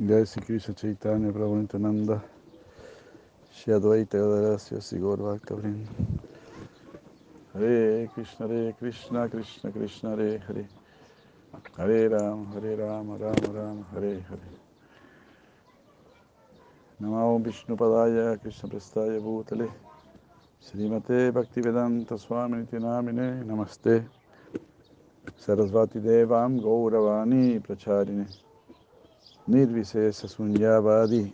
Jai Sri Krishna Chaitanya Prabhu Nityananda Shri Advaita Gadadasya Sri Bhakta Hare Krishna Hare Krishna Krishna Krishna Hare Hare. Hare Ram Hare Ram Ram Ram Hare Hare. Namo Vishnu Padaya Krishna Prestaya Bhutale. Srimate Bhaktivedanta Swami Nityanamine Namaste. Sarasvati Devam Gauravani Pracharine Nirvisesa Sunyavadi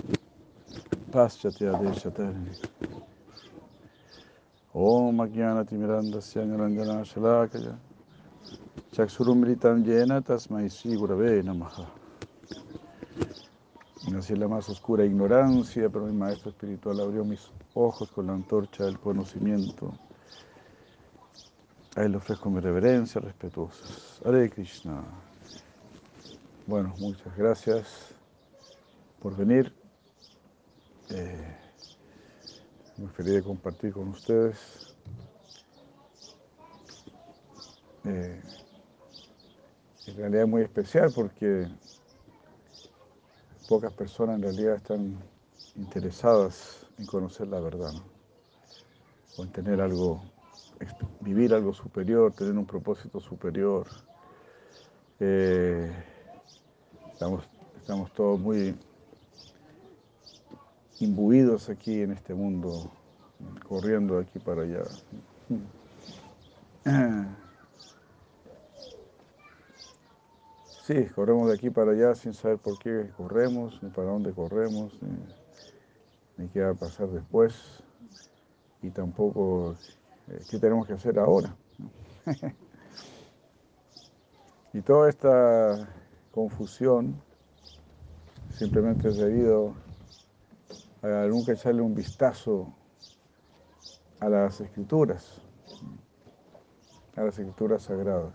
Paschatya Deshatarni Om Ajnanati Mirandasya Niranjana Shalakaya Chaksurumritam Yena Tasmai Sri Gurave Namaha Nací en la más oscura ignorancia, pero mi maestro espiritual abrió mis ojos con la antorcha del conocimiento. A él le ofrezco mi reverencia respetuosa. Hare Krishna. Bueno, muchas gracias por venir. Eh, muy feliz de compartir con ustedes. Eh, en realidad es muy especial porque pocas personas en realidad están interesadas en conocer la verdad, o en tener algo, vivir algo superior, tener un propósito superior. Eh, estamos, estamos todos muy imbuidos aquí en este mundo, corriendo de aquí para allá. Sí, corremos de aquí para allá sin saber por qué corremos, ni para dónde corremos, ni, qué va a pasar después, y tampoco eh, qué tenemos que hacer ahora. y toda esta confusión simplemente debido a nunca echarle un vistazo a las escrituras, a las escrituras sagradas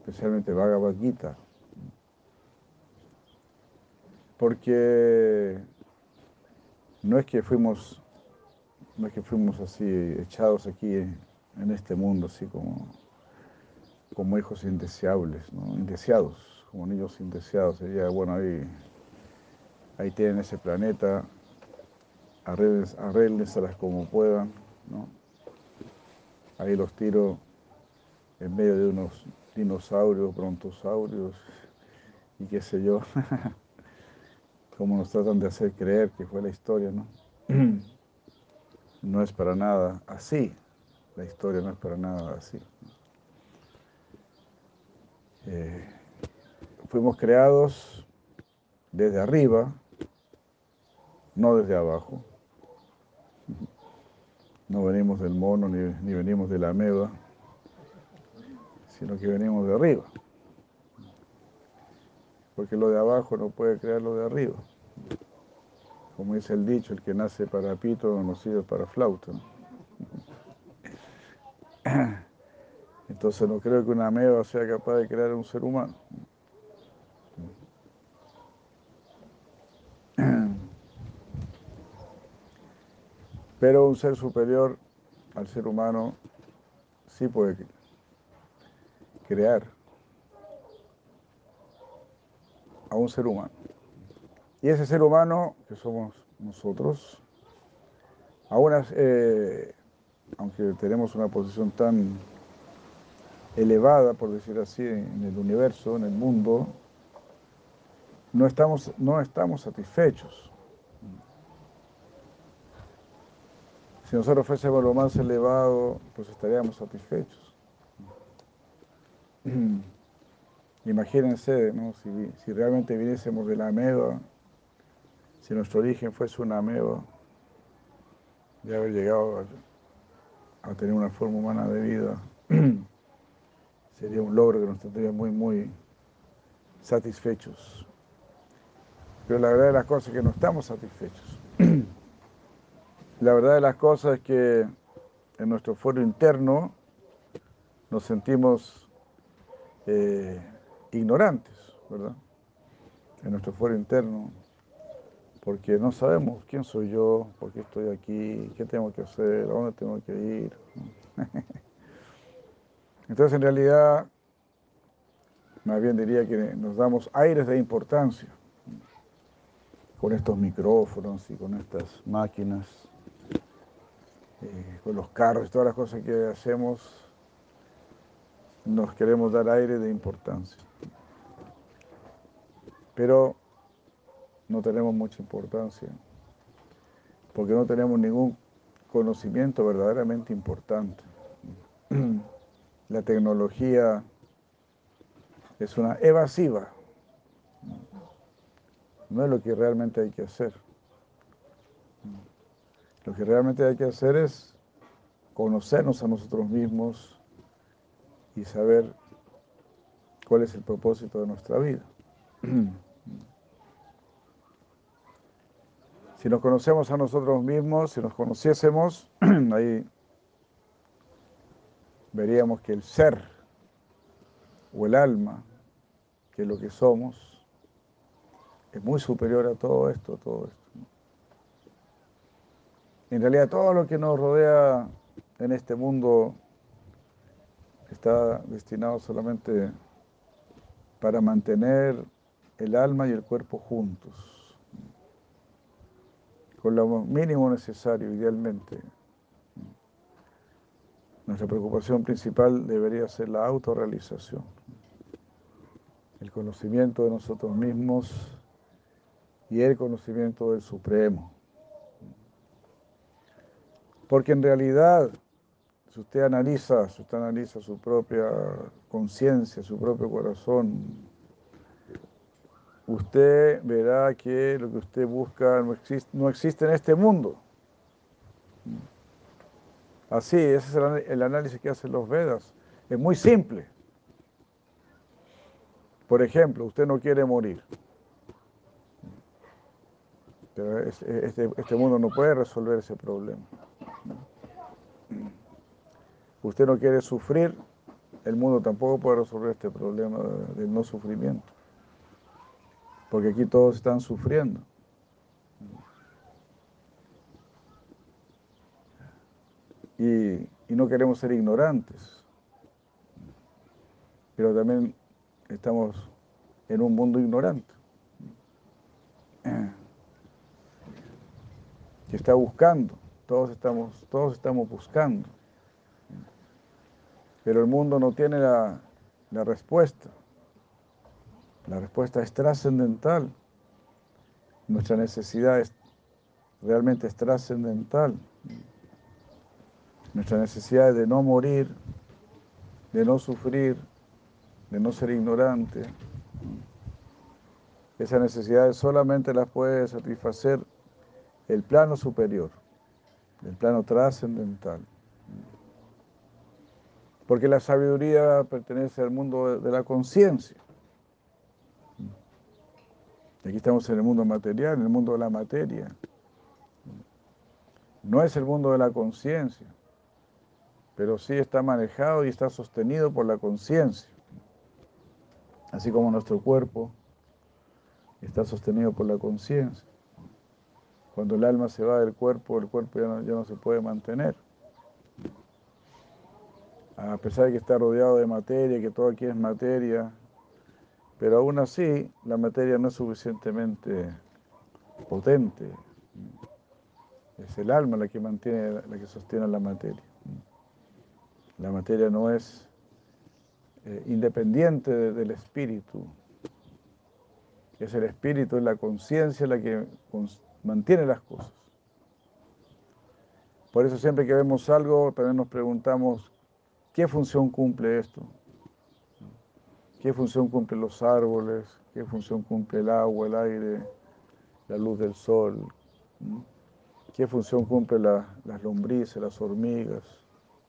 especialmente Bhagavad Gita, porque no es que fuimos, no es que fuimos así echados aquí en este mundo, así como, como hijos indeseables, indeseados, como niños indeseados. Sería, bueno, ahí, ahí tienen ese planeta, arréglenselas como puedan, ¿no? Ahí los tiro en medio de unos dinosaurios, brontosaurios y qué sé yo, como nos tratan de hacer creer que fue la historia, ¿no? No es para nada así, la historia no es para nada así. Eh, fuimos creados desde arriba, no desde abajo. No venimos del mono ni, ni venimos de la ameba sino que venimos de arriba. Porque lo de abajo no puede crear lo de arriba. Como dice el dicho, el que nace para pito no sirve para flauta. Entonces no creo que una ameba sea capaz de crear un ser humano. Pero un ser superior al ser humano sí puede crear a un ser humano. Y ese ser humano, que somos nosotros, eh, aunque tenemos una posición tan elevada, por decir así, en el universo, en el mundo, no estamos, no estamos satisfechos. Si nosotros fuésemos lo más elevado, pues estaríamos satisfechos. Imagínense, si, realmente viniésemos de la ameba, si nuestro origen fuese una ameba, de haber llegado a, tener una forma humana de vida, sería un logro que nos tendría muy, muy satisfechos. Pero la verdad de las cosas es que no estamos satisfechos. La verdad de las cosas es que en nuestro foro interno nos sentimos eh, ignorantes, ¿verdad? En nuestro fuero interno, porque no sabemos quién soy yo, por qué estoy aquí, qué tengo que hacer, a dónde tengo que ir. Entonces, en realidad, más bien diría que nos damos aires de importancia. con estos micrófonos y con estas máquinas, eh, con los carros todas las cosas que hacemos, nos queremos dar aire de importancia. Pero no tenemos mucha importancia, porque no tenemos ningún conocimiento verdaderamente importante. La tecnología es una evasiva, no es lo que realmente hay que hacer. Lo que realmente hay que hacer es conocernos a nosotros mismos y saber cuál es el propósito de nuestra vida. Si nos conocemos a nosotros mismos, si nos conociésemos, ahí veríamos que el ser o el alma, que es lo que somos, es muy superior a todo esto, todo esto. En realidad todo lo que nos rodea en este mundo está destinado solamente para mantener el alma y el cuerpo juntos con lo mínimo necesario, idealmente. Nuestra preocupación principal debería ser la autorrealización, el conocimiento de nosotros mismos y el conocimiento del Supremo. Porque en realidad, si usted analiza, si usted analiza su propia conciencia, su propio corazón, usted verá que lo que usted busca no existe, no existe en este mundo. Así, ese es el, análisis que hacen los Vedas. Es muy simple. Por ejemplo, usted no quiere morir. Pero este, este mundo no puede resolver ese problema. Usted no quiere sufrir, el mundo tampoco puede resolver este problema del no sufrimiento. Porque aquí todos están sufriendo. Y, no queremos ser ignorantes, pero también estamos en un mundo ignorante, que está buscando, todos estamos, todos estamos buscando, pero el mundo no tiene la, respuesta. La respuesta es trascendental. Nuestra necesidad es, realmente es trascendental. Nuestra necesidad de no morir, de no sufrir, de no ser ignorante. Esas necesidades solamente las puede satisfacer el plano superior, el plano trascendental. Porque la sabiduría pertenece al mundo de la conciencia. Aquí estamos en el mundo material, en el mundo de la materia. No es el mundo de la conciencia, pero sí está manejado y está sostenido por la conciencia. Así como nuestro cuerpo está sostenido por la conciencia. Cuando el alma se va del cuerpo, el cuerpo ya no, ya no se puede mantener. A pesar de que está rodeado de materia, que todo aquí es materia, pero aún así, la materia no es suficientemente potente. Es el alma la que mantiene, la que sostiene la materia. La materia no es eh, independiente del espíritu. Es el espíritu, es la conciencia la que mantiene las cosas. Por eso siempre que vemos algo, también nos preguntamos, ¿qué función cumple esto? ¿Qué función cumplen los árboles? ¿Qué función cumple el agua, el aire, la luz del sol? ¿Mm? ¿Qué función cumplen las lombrices, las hormigas?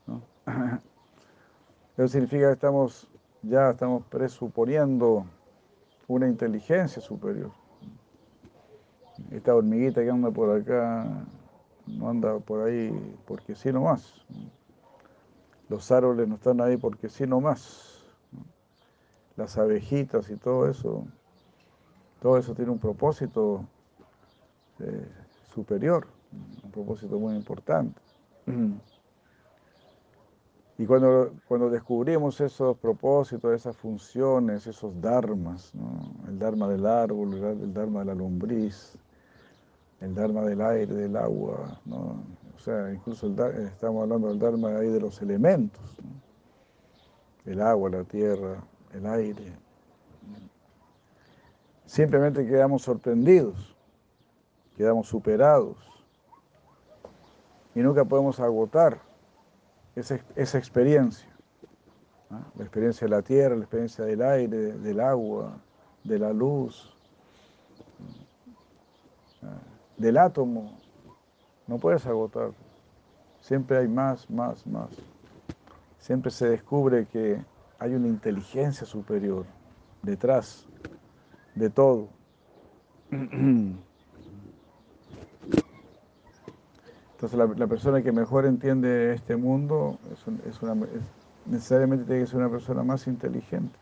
Eso significa que estamos ya estamos presuponiendo una inteligencia superior. Esta hormiguita que anda por acá no anda por ahí porque sí nomás. Los árboles no están ahí porque sí nomás las abejitas y todo eso, todo eso tiene un propósito eh, superior, un propósito muy importante. Y cuando, cuando descubrimos esos propósitos, esas funciones, esos dharmas, el dharma del árbol, el dharma de la lombriz, el Dharma del aire, del agua, ¿no? o sea, incluso estamos hablando del Dharma ahí de los elementos, el agua, la tierra, el aire. Simplemente quedamos sorprendidos, quedamos superados y nunca podemos agotar esa, esa experiencia. La experiencia de la tierra, la experiencia del aire, del agua, de la luz, del átomo. No puedes agotar. Siempre hay más, más, más. Siempre se descubre que hay una inteligencia superior detrás de todo. Entonces la, persona que mejor entiende este mundo es, necesariamente tiene que ser una persona más inteligente.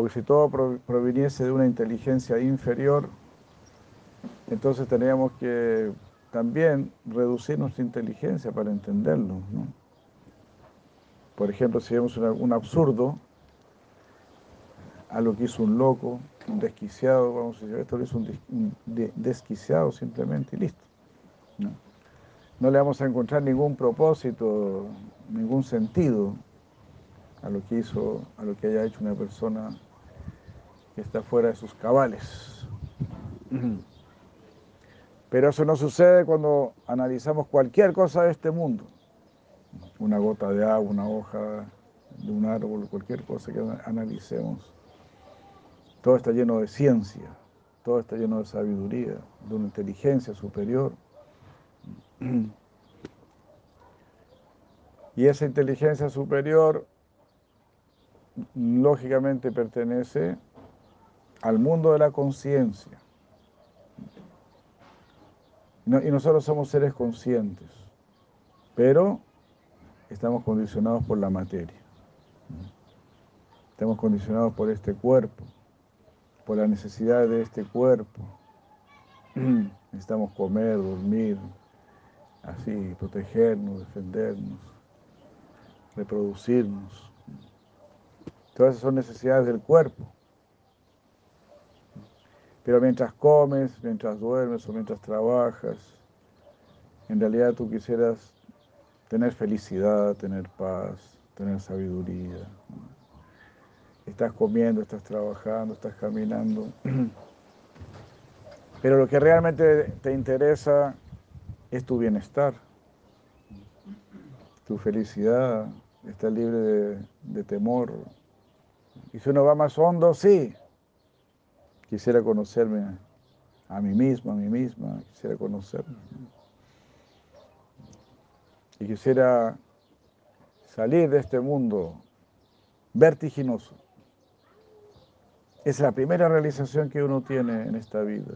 Porque si todo proviniese de una inteligencia inferior, entonces tendríamos que también reducir nuestra inteligencia para entenderlo. Por ejemplo, si vemos un absurdo, algo que hizo un loco, un desquiciado, vamos a decir, esto lo hizo un, desquiciado simplemente y listo. no le vamos a encontrar ningún propósito, ningún sentido a lo que hizo, a lo que haya hecho una persona que está fuera de sus cabales. Pero eso no sucede cuando analizamos cualquier cosa de este mundo. Una gota de agua, una hoja de un árbol, cualquier cosa que analicemos. Todo está lleno de ciencia, todo está lleno de sabiduría, de una inteligencia superior. Y esa inteligencia superior lógicamente pertenece al mundo de la conciencia. y nosotros somos seres conscientes, pero estamos condicionados por la materia. Estamos condicionados por este cuerpo, por la necesidad de este cuerpo. Necesitamos comer, dormir, así, protegernos, defendernos, reproducirnos. Todas esas son necesidades del cuerpo. Pero mientras comes, mientras duermes o mientras trabajas, en realidad tú quisieras tener felicidad, tener paz, tener sabiduría. Estás comiendo, estás trabajando, estás caminando. Pero lo que realmente te interesa es tu bienestar, tu felicidad, estar libre de, de temor. Y si uno va más hondo, sí, Quisiera conocerme a mí mismo, a mí misma, quisiera conocerme. Y quisiera salir de este mundo vertiginoso. Es la primera realización que uno tiene en esta vida.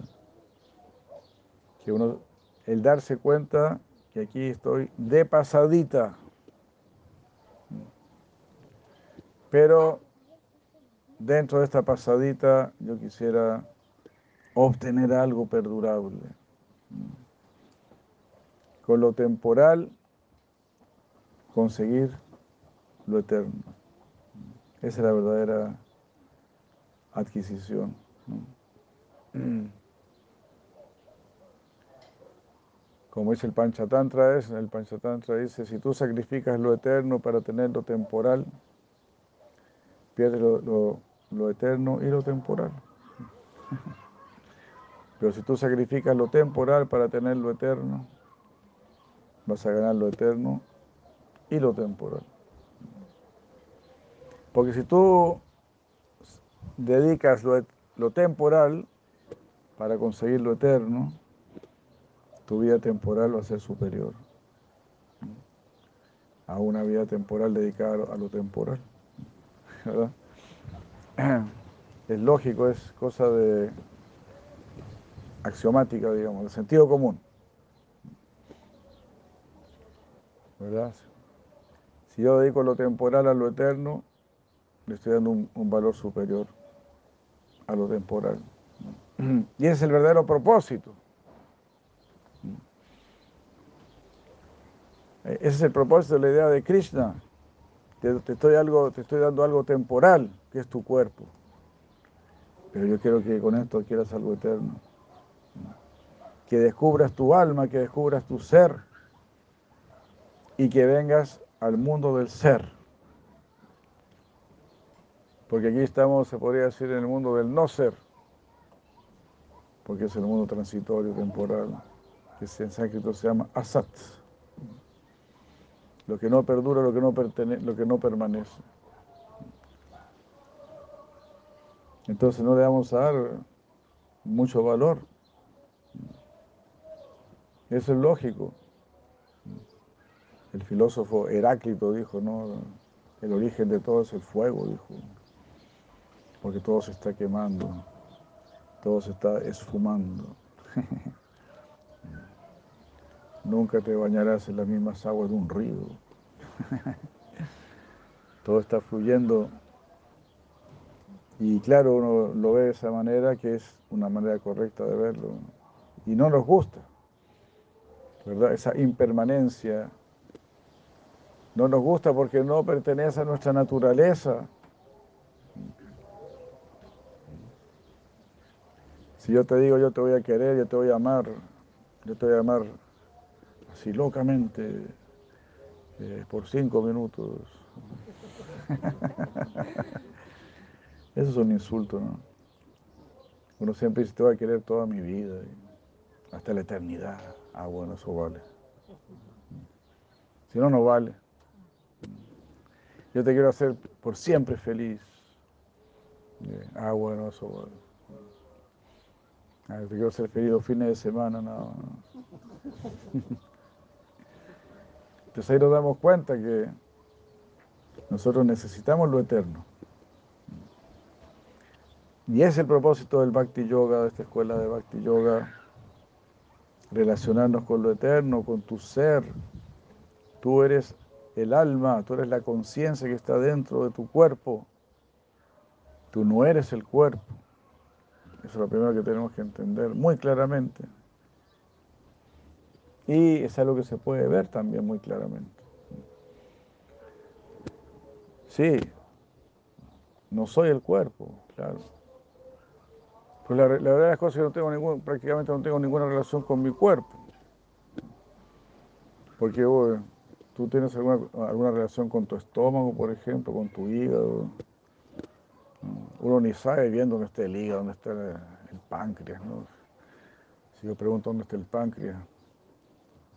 Que uno, el darse cuenta que aquí estoy de pasadita. Pero dentro de esta pasadita yo quisiera obtener algo perdurable. Con lo temporal, conseguir lo eterno. Esa es la verdadera adquisición. Como dice el Panchatantra, es, el Panchatantra dice, si tú sacrificas lo eterno para tener lo temporal, pierdes lo, lo eterno y lo temporal. Pero si tú sacrificas lo temporal para tener lo eterno, vas a ganar lo eterno y lo temporal. Porque si tú dedicas lo, temporal para conseguir lo eterno, tu vida temporal va a ser superior a una vida temporal dedicada a lo temporal. ¿Verdad? es lógico, es cosa de axiomática, digamos, de sentido común. ¿Verdad? Si yo dedico lo temporal a lo eterno, le estoy dando un, valor superior a lo temporal. Y ese es el verdadero propósito. Ese es el propósito de la idea de Krishna. Te, estoy algo, te estoy dando algo temporal, que es tu cuerpo. Pero yo quiero que con esto quieras algo eterno. Que descubras tu alma, que descubras tu ser y que vengas al mundo del ser. Porque aquí estamos, se podría decir, en el mundo del no ser, porque es el mundo transitorio, temporal, que en sánscrito se llama asat. Lo que no perdura, lo que no, lo que no permanece. Entonces no le vamos a dar mucho valor. Eso es lógico. El filósofo Heráclito dijo, no, el origen de todo es el fuego, dijo, porque todo se está quemando, todo se está esfumando. Nunca te bañarás en las mismas aguas de un río. todo está fluyendo y claro, uno lo ve de esa manera, que es una manera correcta de verlo. Y no nos gusta, ¿verdad? Esa impermanencia. No nos gusta porque no pertenece a nuestra naturaleza. Si yo te digo, yo te voy a querer, yo te voy a amar, yo te voy a amar así locamente, eh, por cinco minutos. Eso es un insulto, ¿no? Uno siempre dice, te voy a querer toda mi vida, hasta la eternidad. Ah, bueno, eso vale. Si no, no vale. Yo te quiero hacer por siempre feliz. Ah, bueno, eso vale. Ah, te quiero hacer feliz los fines de semana, no. Entonces ahí nos damos cuenta que nosotros necesitamos lo eterno. Y es el propósito del Bhakti Yoga, de esta escuela de Bhakti Yoga, relacionarnos con lo eterno, con tu ser. Tú eres el alma, tú eres la conciencia que está dentro de tu cuerpo. Tú no eres el cuerpo. Eso es lo primero que tenemos que entender muy claramente. Y es algo que se puede ver también muy claramente. Sí, no soy el cuerpo, claro. Pues la, verdad las cosas es que no tengo ningún, prácticamente no tengo ninguna relación con mi cuerpo. Porque tú tienes alguna, alguna relación con tu estómago, por ejemplo, con tu hígado. Uno ni sabe bien dónde está el hígado, dónde está el, páncreas. Si yo pregunto dónde está el páncreas,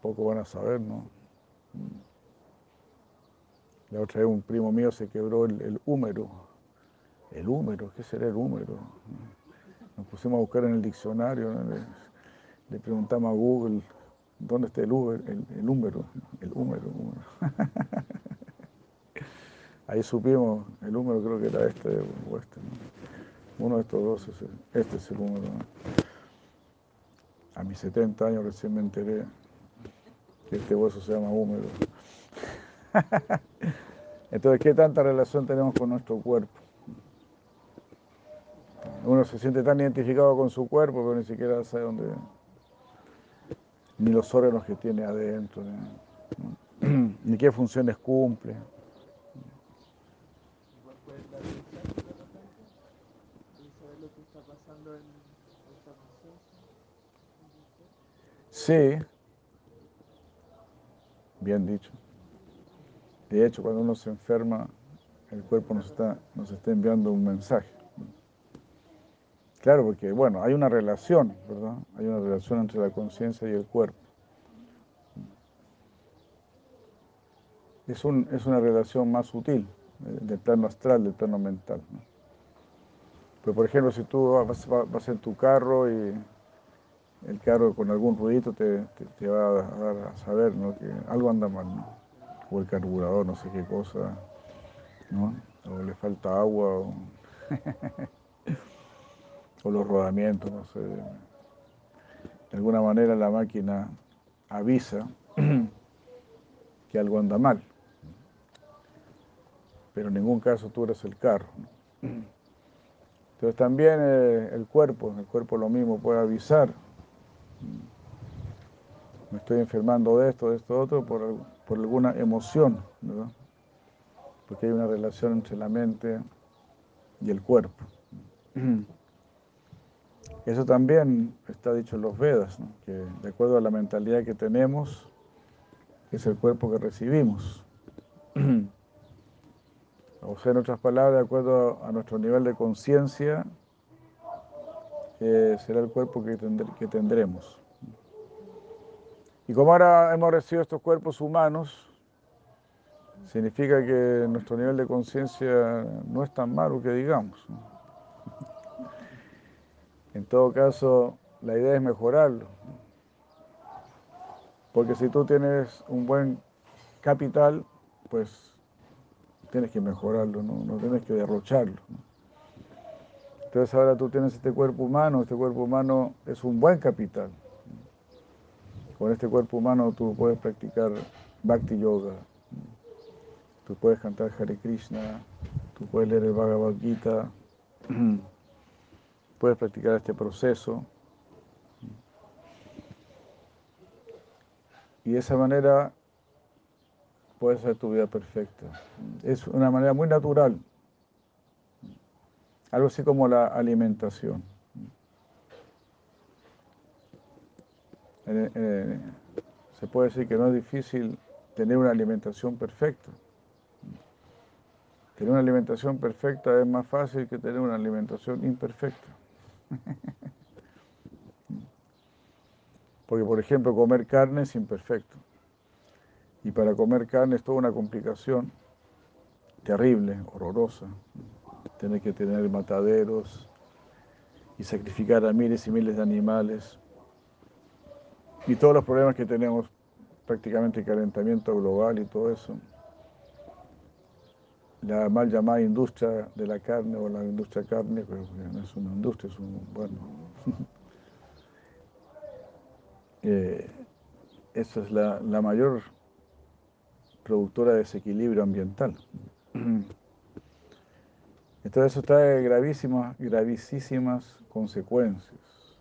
poco van a saber, ¿no? La otra vez un primo mío se quebró el, húmero. El húmero, ¿qué será el húmero? Nos pusimos a buscar en el diccionario, le, preguntamos a Google dónde está el, el húmero, el húmero. Ahí supimos, el húmero creo que era este o este. Uno de estos dos, este es el húmero. A mis 70 años recién me enteré que este hueso se llama húmero. Entonces, ¿qué tanta relación tenemos con nuestro cuerpo? Uno se siente tan identificado con su cuerpo, pero ni siquiera sabe dónde, ni los órganos que tiene adentro, ni, qué funciones cumple. Sí, bien dicho. De hecho, cuando uno se enferma, el cuerpo nos está, nos está enviando un mensaje. Claro, porque bueno, hay una relación, ¿verdad? Hay una relación entre la conciencia y el cuerpo. Es, un, es una relación más sutil, eh, del plano astral, del plano mental. Pero por ejemplo, si tú vas, en tu carro y el carro con algún ruidito te, va a dar a saber que algo anda mal, ¿no? o el carburador, no sé qué cosa, ¿no? o le falta agua. O o los rodamientos, no sé. De alguna manera la máquina avisa que algo anda mal. Pero en ningún caso tú eres el carro. Entonces también eh, el cuerpo, el cuerpo lo mismo puede avisar. Me estoy enfermando de esto, de esto, otro, por, por alguna emoción, ¿verdad? Porque hay una relación entre la mente y el cuerpo. Eso también está dicho en los Vedas, que de acuerdo a la mentalidad que tenemos, es el cuerpo que recibimos. O sea, en otras palabras, de acuerdo a nuestro nivel de conciencia, eh, será el cuerpo que, que tendremos. Y como ahora hemos recibido estos cuerpos humanos, significa que nuestro nivel de conciencia no es tan malo que digamos. En todo caso, la idea es mejorarlo. Porque si tú tienes un buen capital, pues tienes que mejorarlo, no, tienes que derrocharlo. Entonces ahora tú tienes este cuerpo humano, este cuerpo humano es un buen capital. Con este cuerpo humano tú puedes practicar Bhakti Yoga, tú puedes cantar Hare Krishna, tú puedes leer el Bhagavad Gita, puedes practicar este proceso. Y de esa manera puedes hacer tu vida perfecta. Es una manera muy natural, algo así como la alimentación. se puede decir que no es difícil tener una alimentación perfecta. Tener una alimentación perfecta es más fácil que tener una alimentación imperfecta. Porque, por ejemplo, comer carne es imperfecto. Y para comer carne es toda una complicación terrible, horrorosa. Tener que tener mataderos y sacrificar a miles y miles de animales. Y todos los problemas que tenemos, prácticamente calentamiento global y todo eso, la mal llamada industria de la carne o la industria carne, pero no es una industria, es un, bueno, eh, esa es la, la mayor productora de desequilibrio ambiental. Entonces eso trae gravísimas, gravísimas consecuencias.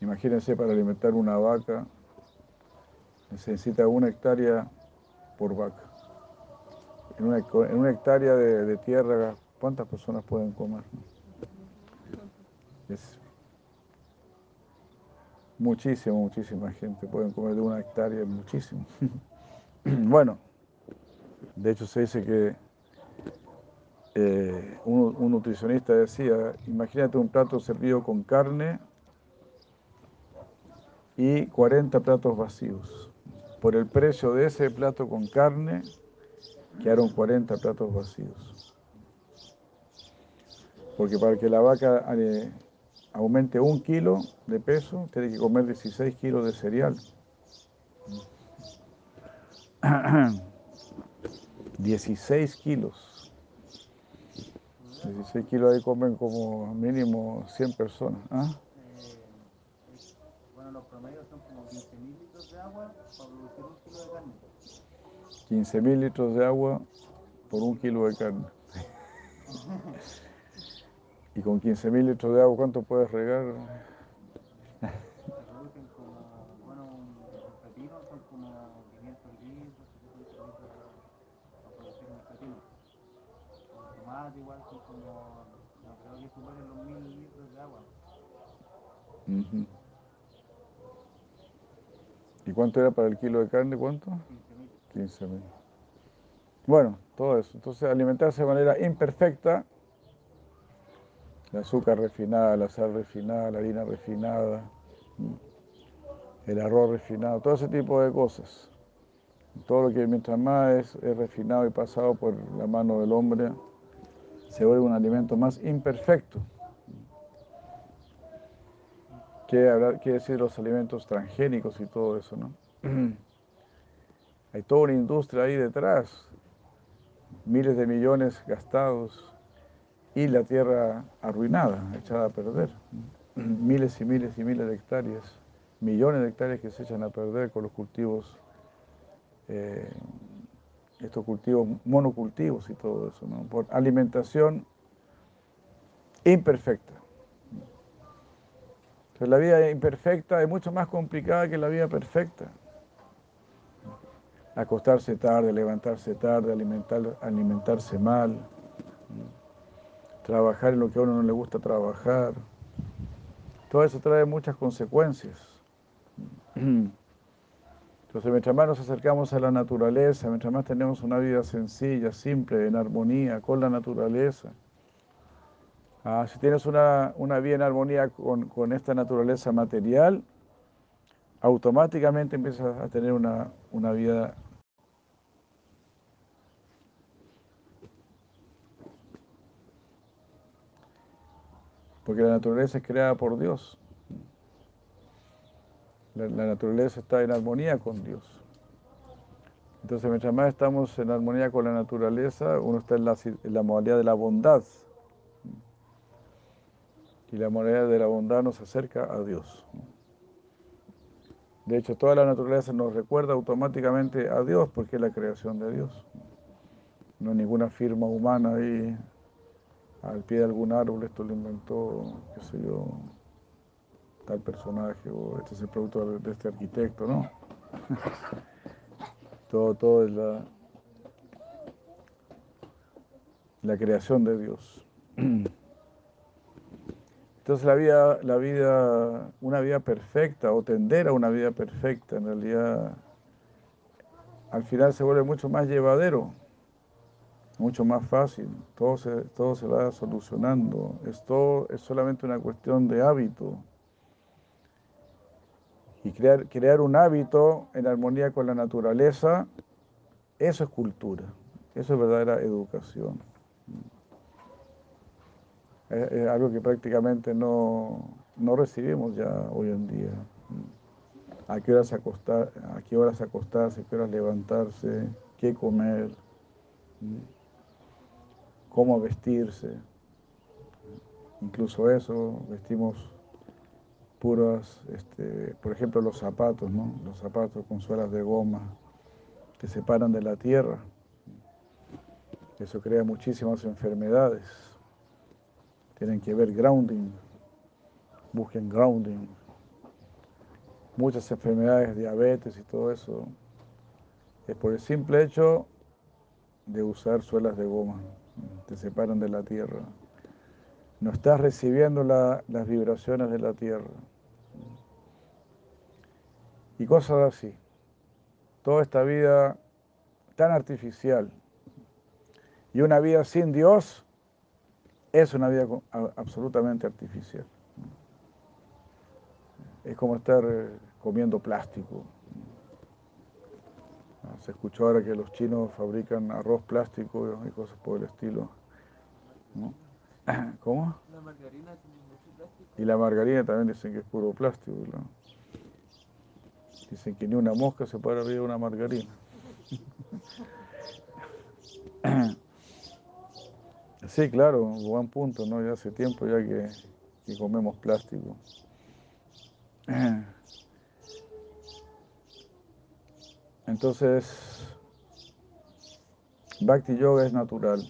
Imagínense, para alimentar una vaca necesita una hectárea por vaca. En una, hectárea de, tierra, ¿cuántas personas pueden comer? Es muchísima, muchísima gente. Pueden comer de una hectárea, muchísimo. bueno, de hecho se dice que eh, un nutricionista decía, imagínate un plato servido con carne y 40 platos vacíos. Por el precio de ese plato con carne, quedaron 40 platos vacíos. Porque para que la vaca eh, aumente un kilo de peso, tiene que comer 16 kilos de cereal. 16 kilos. 16 kilos ahí comen como mínimo 100 personas. ¿ah? los promedios son como 15.000 litros de agua para producir un kilo de carne. 15.000 litros de agua por un kilo de carne. y con 15.000 litros de agua, ¿cuánto puedes regar? producen como, bueno, los pepinos son como 500 litros, 700 litros para producir un pepino. Tomates igual son como, no creo que superen los 1.000 litros de agua. ¿Y cuánto era para el kilo de carne? ¿Cuánto? 15 mil. Bueno, todo eso. Entonces, alimentarse de manera imperfecta, el azúcar refinada, la sal refinada, la harina refinada, el arroz refinado, todo ese tipo de cosas. Todo lo que mientras más es, es refinado y pasado por la mano del hombre, se vuelve un alimento más imperfecto. ¿Qué, decir los alimentos transgénicos y todo eso, no? Hay toda una industria ahí detrás, miles de millones gastados y la tierra arruinada, echada a perder. Miles y miles y miles de hectáreas, millones de hectáreas que se echan a perder con los cultivos, eh, estos cultivos monocultivos y todo eso, ¿no? por alimentación imperfecta la vida imperfecta es mucho más complicada que la vida perfecta. Acostarse tarde, levantarse tarde, alimentar, alimentarse mal, trabajar en lo que a uno no le gusta trabajar. Todo eso trae muchas consecuencias. Entonces, mientras más nos acercamos a la naturaleza, mientras más tenemos una vida sencilla, simple, en armonía con la naturaleza, ah, si tienes una, una, vida en armonía con, con, esta naturaleza material, automáticamente empiezas a tener una, una vida porque la naturaleza es creada por Dios. La, naturaleza está en armonía con Dios. Entonces, mientras más estamos en armonía con la naturaleza, uno está en la, en la modalidad de la bondad. Y la modalidad de la bondad nos acerca a Dios. De hecho, toda la naturaleza nos recuerda automáticamente a Dios porque es la creación de Dios. No hay ninguna firma humana ahí al pie de algún árbol, esto lo inventó, qué sé yo, tal personaje, o este es el producto de este arquitecto, ¿no? todo, todo es la, creación de Dios. Entonces la vida, la vida, una vida perfecta o tender a una vida perfecta, en realidad al final se vuelve mucho más llevadero mucho más fácil, todo se, todo se va solucionando, esto es solamente una cuestión de hábito. Y crear, crear un hábito en armonía con la naturaleza, eso es cultura, eso es verdadera educación. Es, algo que prácticamente no, no, recibimos ya hoy en día. ¿A qué horas acostar, a qué horas acostarse, a qué horas levantarse, qué comer? cómo vestirse. Incluso eso, vestimos puras, este, por ejemplo, los zapatos, ¿no? Los zapatos con suelas de goma que separan de la tierra. Eso crea muchísimas enfermedades. Tienen que ver grounding, busquen grounding. Muchas enfermedades, diabetes y todo eso, es por el simple hecho de usar suelas de goma te separan de la tierra. No estás recibiendo las vibraciones de la tierra. Y cosas así. Toda esta vida tan artificial y una vida sin Dios es una vida absolutamente artificial. Es como estar eh, comiendo plástico. Se escuchó ahora que los chinos fabrican arroz plástico y cosas por el estilo. ¿Cómo? La margarina mucho plástico. Y la margarina también dicen que es puro plástico. Dicen que ni una mosca se puede abrir una margarina. Sí, claro, buen punto, ¿no? Ya hace tiempo ya que, que comemos plástico. Entonces, Bhakti Yoga es natural.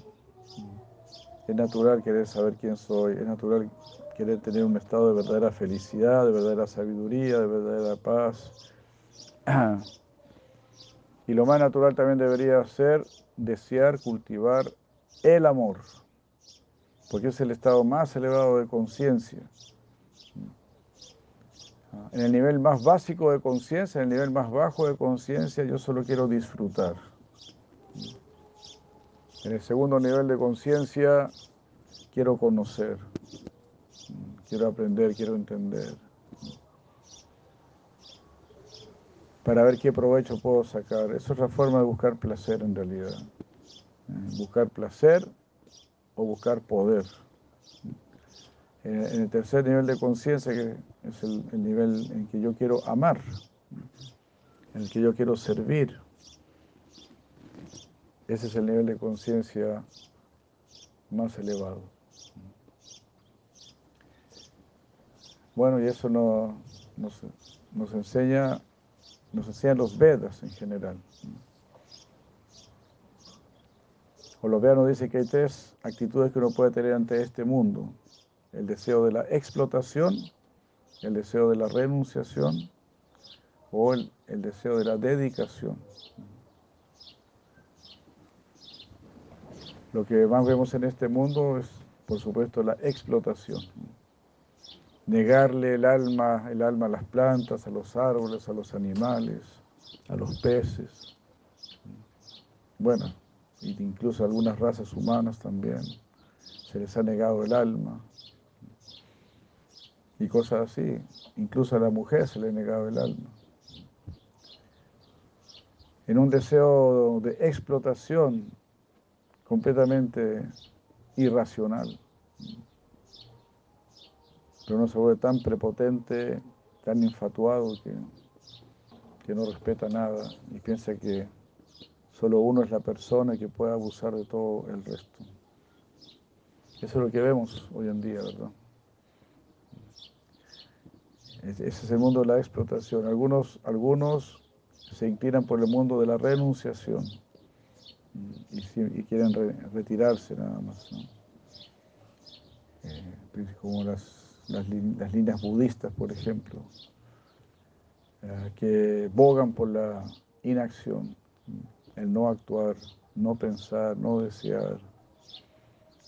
Es natural querer saber quién soy, es natural querer tener un estado de verdadera felicidad, de verdadera sabiduría, de verdadera paz. Y lo más natural también debería ser desear cultivar el amor, porque es el estado más elevado de conciencia. En el nivel más básico de conciencia, en el nivel más bajo de conciencia, yo solo quiero disfrutar. En el segundo nivel de conciencia, quiero conocer, quiero aprender, quiero entender. Para ver qué provecho puedo sacar. Esa es otra forma de buscar placer en realidad. Buscar placer o buscar poder. En el tercer nivel de conciencia, que es el, nivel en que yo quiero amar, en el que yo quiero servir. Ese es el nivel de conciencia más elevado. Bueno, y eso no, nos, nos, enseña, nos enseñan los Vedas en general. O los Vedas nos dicen que hay tres actitudes que uno puede tener ante este mundo el deseo de la explotación, el deseo de la renunciación o el, deseo de la dedicación. Lo que más vemos en este mundo es por supuesto, la explotación. Negarle el alma, el alma a las plantas, a los árboles, a los animales, a los peces. Bueno, incluso a algunas razas humanas también se les ha negado el alma. Y cosas así. Incluso a la mujer se le ha negado el alma. En un deseo de explotación completamente irracional. Pero uno se vuelve tan prepotente, tan infatuado que, que no respeta nada y piensa que solo uno es la persona que puede abusar de todo el resto. Eso es lo que vemos hoy en día, ¿verdad? Ese es el mundo de la explotación. Algunos, algunos se inclinan por el mundo de la renunciación y, quieren retirarse nada más. Eh, como las, las, líneas budistas, por ejemplo, eh, que bogan por la inacción, el no actuar, no pensar, no desear,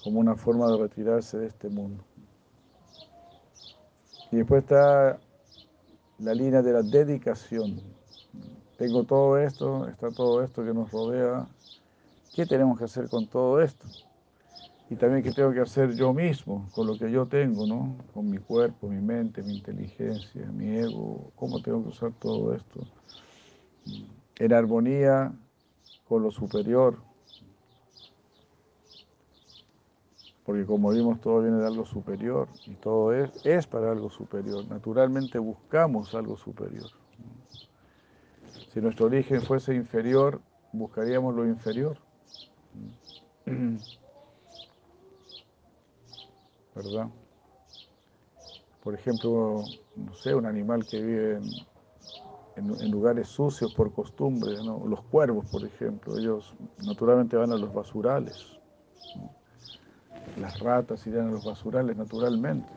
como una forma de retirarse de este mundo. Y después está la línea de la dedicación. Tengo todo esto, está todo esto que nos rodea, ¿Qué tenemos que hacer con todo esto? Y también qué tengo que hacer yo mismo con lo que yo tengo, ¿no? Con mi cuerpo, mi mente, mi inteligencia, mi ego, cómo tengo que usar todo esto. En armonía con lo superior. Porque como vimos, todo viene de algo superior y todo es, es para algo superior. Naturalmente buscamos algo superior. Si nuestro origen fuese inferior, buscaríamos lo inferior. ¿Verdad? Por ejemplo, no sé, un animal que vive en, lugares sucios por costumbre, los cuervos, por ejemplo, ellos naturalmente van a los basurales. Las ratas irán a los basurales naturalmente,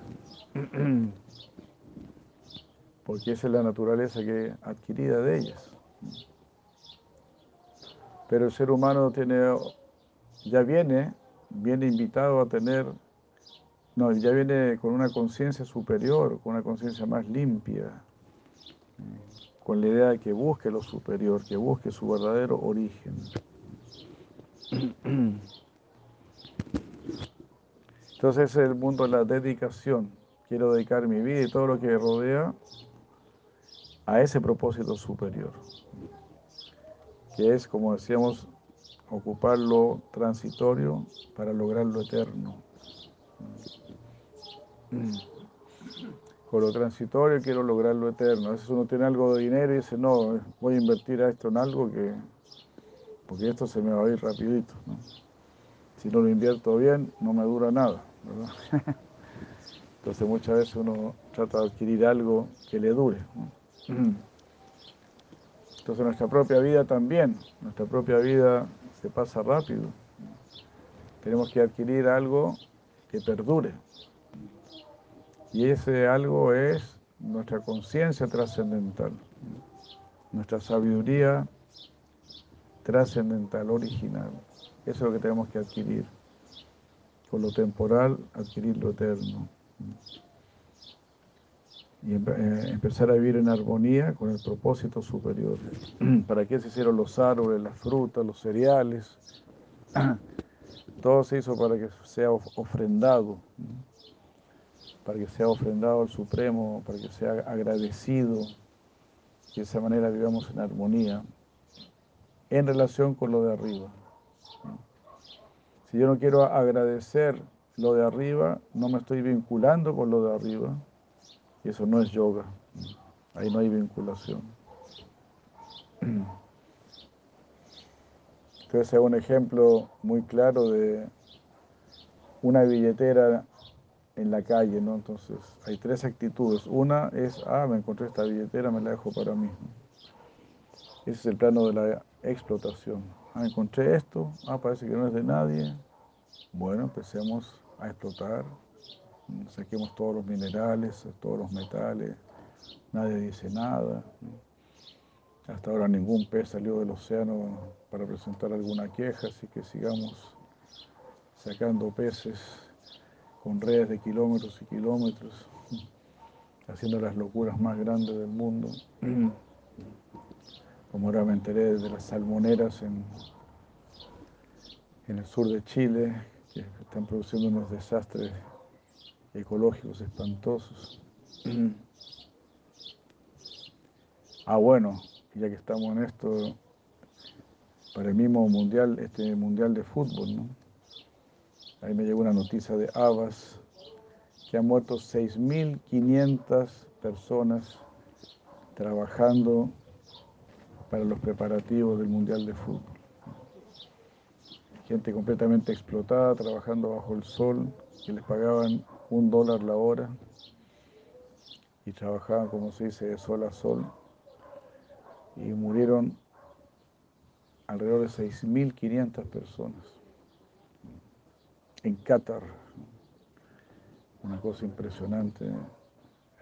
porque esa es la naturaleza que adquirida de ellas. Pero el ser humano tiene ya viene, viene invitado a tener, no, ya viene con una conciencia superior, con una conciencia más limpia, con la idea de que busque lo superior, que busque su verdadero origen. Entonces es el mundo de la dedicación. Quiero dedicar mi vida y todo lo que rodea a ese propósito superior, que es, como decíamos, ocupar lo transitorio para lograr lo eterno. Con lo transitorio quiero lograr lo eterno. A veces uno tiene algo de dinero y dice, no, voy a invertir a esto en algo que, porque esto se me va a ir rapidito. Si no lo invierto bien, no me dura nada. Entonces muchas veces uno trata de adquirir algo que le dure. Entonces nuestra propia vida también, nuestra propia vida se pasa rápido. Tenemos que adquirir algo que perdure. Y ese algo es nuestra conciencia trascendental, nuestra sabiduría trascendental, original. Eso es lo que tenemos que adquirir. Con lo temporal, adquirir lo eterno. Y eh, empezar a vivir en armonía con el propósito superior. ¿Para qué se hicieron los árboles, las frutas, los cereales? Todo se hizo para que sea ofrendado, para que sea ofrendado al Supremo, para que sea agradecido, y de esa manera vivamos en armonía en relación con lo de arriba. Si yo no quiero agradecer lo de arriba, no me estoy vinculando con lo de arriba, y eso no es yoga, ahí no hay vinculación. Entonces es un ejemplo muy claro de una billetera en la calle, ¿no? Entonces hay tres actitudes. Una es, ah, me encontré esta billetera, me la dejo para mí. Ese es el plano de la explotación. Ah, encontré esto, ah, parece que no es de nadie. Bueno, empecemos a explotar, saquemos todos los minerales, todos los metales, nadie dice nada. Hasta ahora ningún pez salió del océano para presentar alguna queja, así que sigamos sacando peces con redes de kilómetros y kilómetros, haciendo las locuras más grandes del mundo. Como ahora me enteré de las salmoneras en, en el sur de Chile, que están produciendo unos desastres ecológicos espantosos. Ah, bueno, ya que estamos en esto, para el mismo mundial, este mundial de fútbol, ¿no? Ahí me llegó una noticia de Abbas que han muerto 6.500 personas trabajando para los preparativos del mundial de fútbol. Gente completamente explotada, trabajando bajo el sol, que les pagaban un dólar la hora y trabajaban, como se dice, de sol a sol. Y murieron alrededor de 6.500 personas en Qatar. Una cosa impresionante,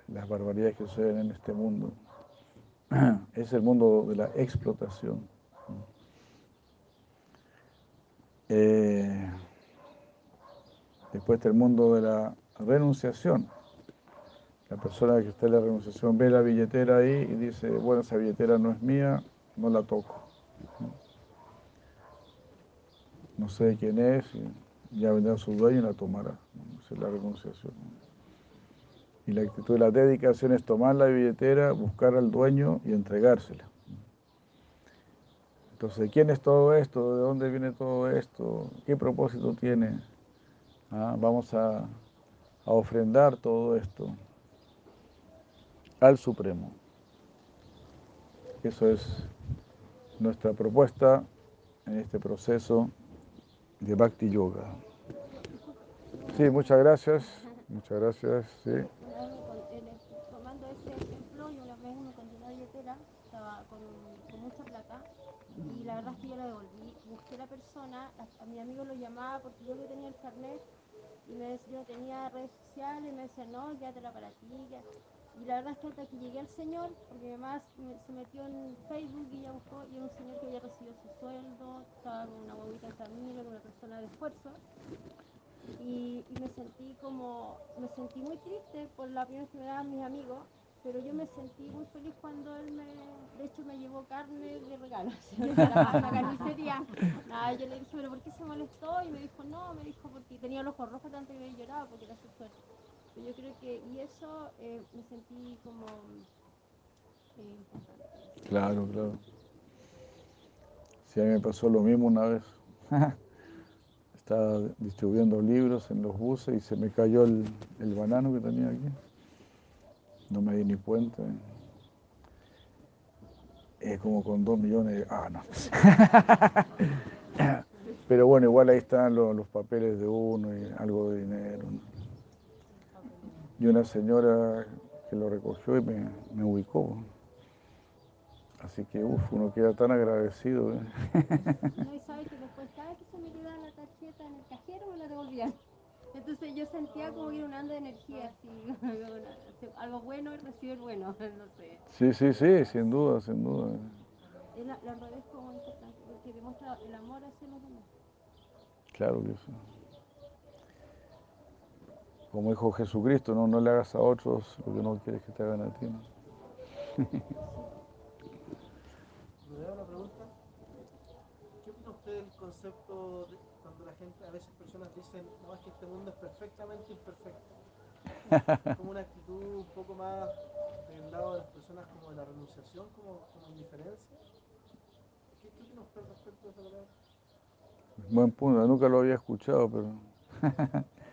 las barbaridades que suceden en este mundo. Es el mundo de la explotación. Eh, después está el mundo de la renunciación. La persona que está en la renunciación ve la billetera ahí y dice, bueno, esa billetera no es mía, no la toco no sé quién es, ya vendrá su dueño y la tomará. Esa es la renunciación. Y la actitud de la dedicación es tomar la billetera, buscar al dueño y entregársela. Entonces, ¿quién es todo esto? ¿De dónde viene todo esto? ¿Qué propósito tiene? Ah, vamos a, a ofrendar todo esto al Supremo. Eso es nuestra propuesta en este proceso de Bhakti Yoga. Sí, muchas gracias. Muchas gracias. Tomando ese ejemplo, yo una vez me encontré una billetera, estaba con, mucha plata, y la verdad es que yo la devolví. Busqué a la persona, a, mi amigo lo llamaba porque yo que tenía el carnet, y yo tenía redes sociales, y me decía, no, quédatela para ti. Y la verdad es que hasta que llegué al señor, porque además se metió en Facebook y ya buscó, y era un señor que había recibido su sueldo, estaba con una guaguita en camino, con una persona de esfuerzo. Y, me sentí como, me sentí muy triste por la opinión que me daban mis amigos, pero yo me sentí muy feliz cuando él me, de hecho me llevó carne de regalo, era una carnicería. Nada, yo le dije, pero ¿por qué se molestó? Y me dijo, no, me dijo, porque tenía los ojos rojos tanto que me lloraba, porque era su suerte. Yo creo que, y eso eh, me sentí como eh, importante. Claro, claro. Sí, a mí me pasó lo mismo una vez. Estaba distribuyendo libros en los buses y se me cayó el, el banano que tenía aquí. No me di ni cuenta. Es como con dos millones de... Ah, no. Pero bueno, igual ahí están los, los papeles de uno y algo de dinero. Y una señora que lo recogió y me, me ubicó. Así que, uff, uno queda tan agradecido. ¿eh? No, y sabes que después cada vez que se me quedaba la tarjeta en el cajero me la devolvían. Entonces yo sentía como era un ando de energía, así, algo bueno y recibir bueno, no sé. Sí, sí, sí, sin duda, sin duda. Es la, lo agradezco muy importante, porque demuestra el amor hacia los demás. Claro que sí como dijo Jesucristo, no, no le hagas a otros lo que no quieres que te hagan a ti. ¿no? Me da una pregunta. ¿Qué opina usted del concepto de cuando la gente, a veces personas dicen, no, es que este mundo es perfectamente imperfecto? Como una actitud un poco más del lado de las personas como de la renunciación, como, como indiferencia. ¿Qué, ¿Qué opina usted respecto a esa palabra? Buen punto, nunca lo había escuchado, pero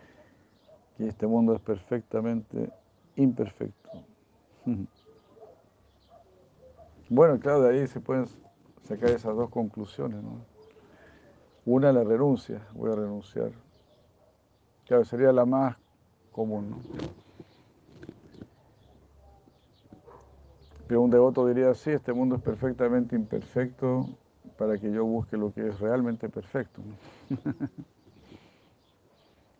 que este mundo es perfectamente imperfecto. Bueno, claro, de ahí se pueden sacar esas dos conclusiones. ¿no? Una, la renuncia, voy a renunciar. Claro, sería la más común. ¿no? Pero un devoto diría, sí, este mundo es perfectamente imperfecto para que yo busque lo que es realmente perfecto.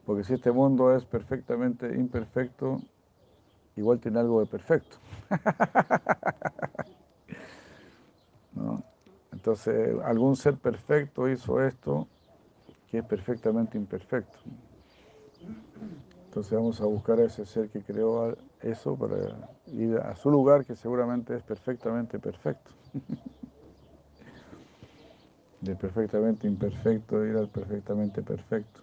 Porque si este mundo es perfectamente imperfecto, igual tiene algo de perfecto. ¿No? Entonces, algún ser perfecto hizo esto que es perfectamente imperfecto. Entonces vamos a buscar a ese ser que creó eso para ir a su lugar que seguramente es perfectamente perfecto. De perfectamente imperfecto ir al perfectamente perfecto.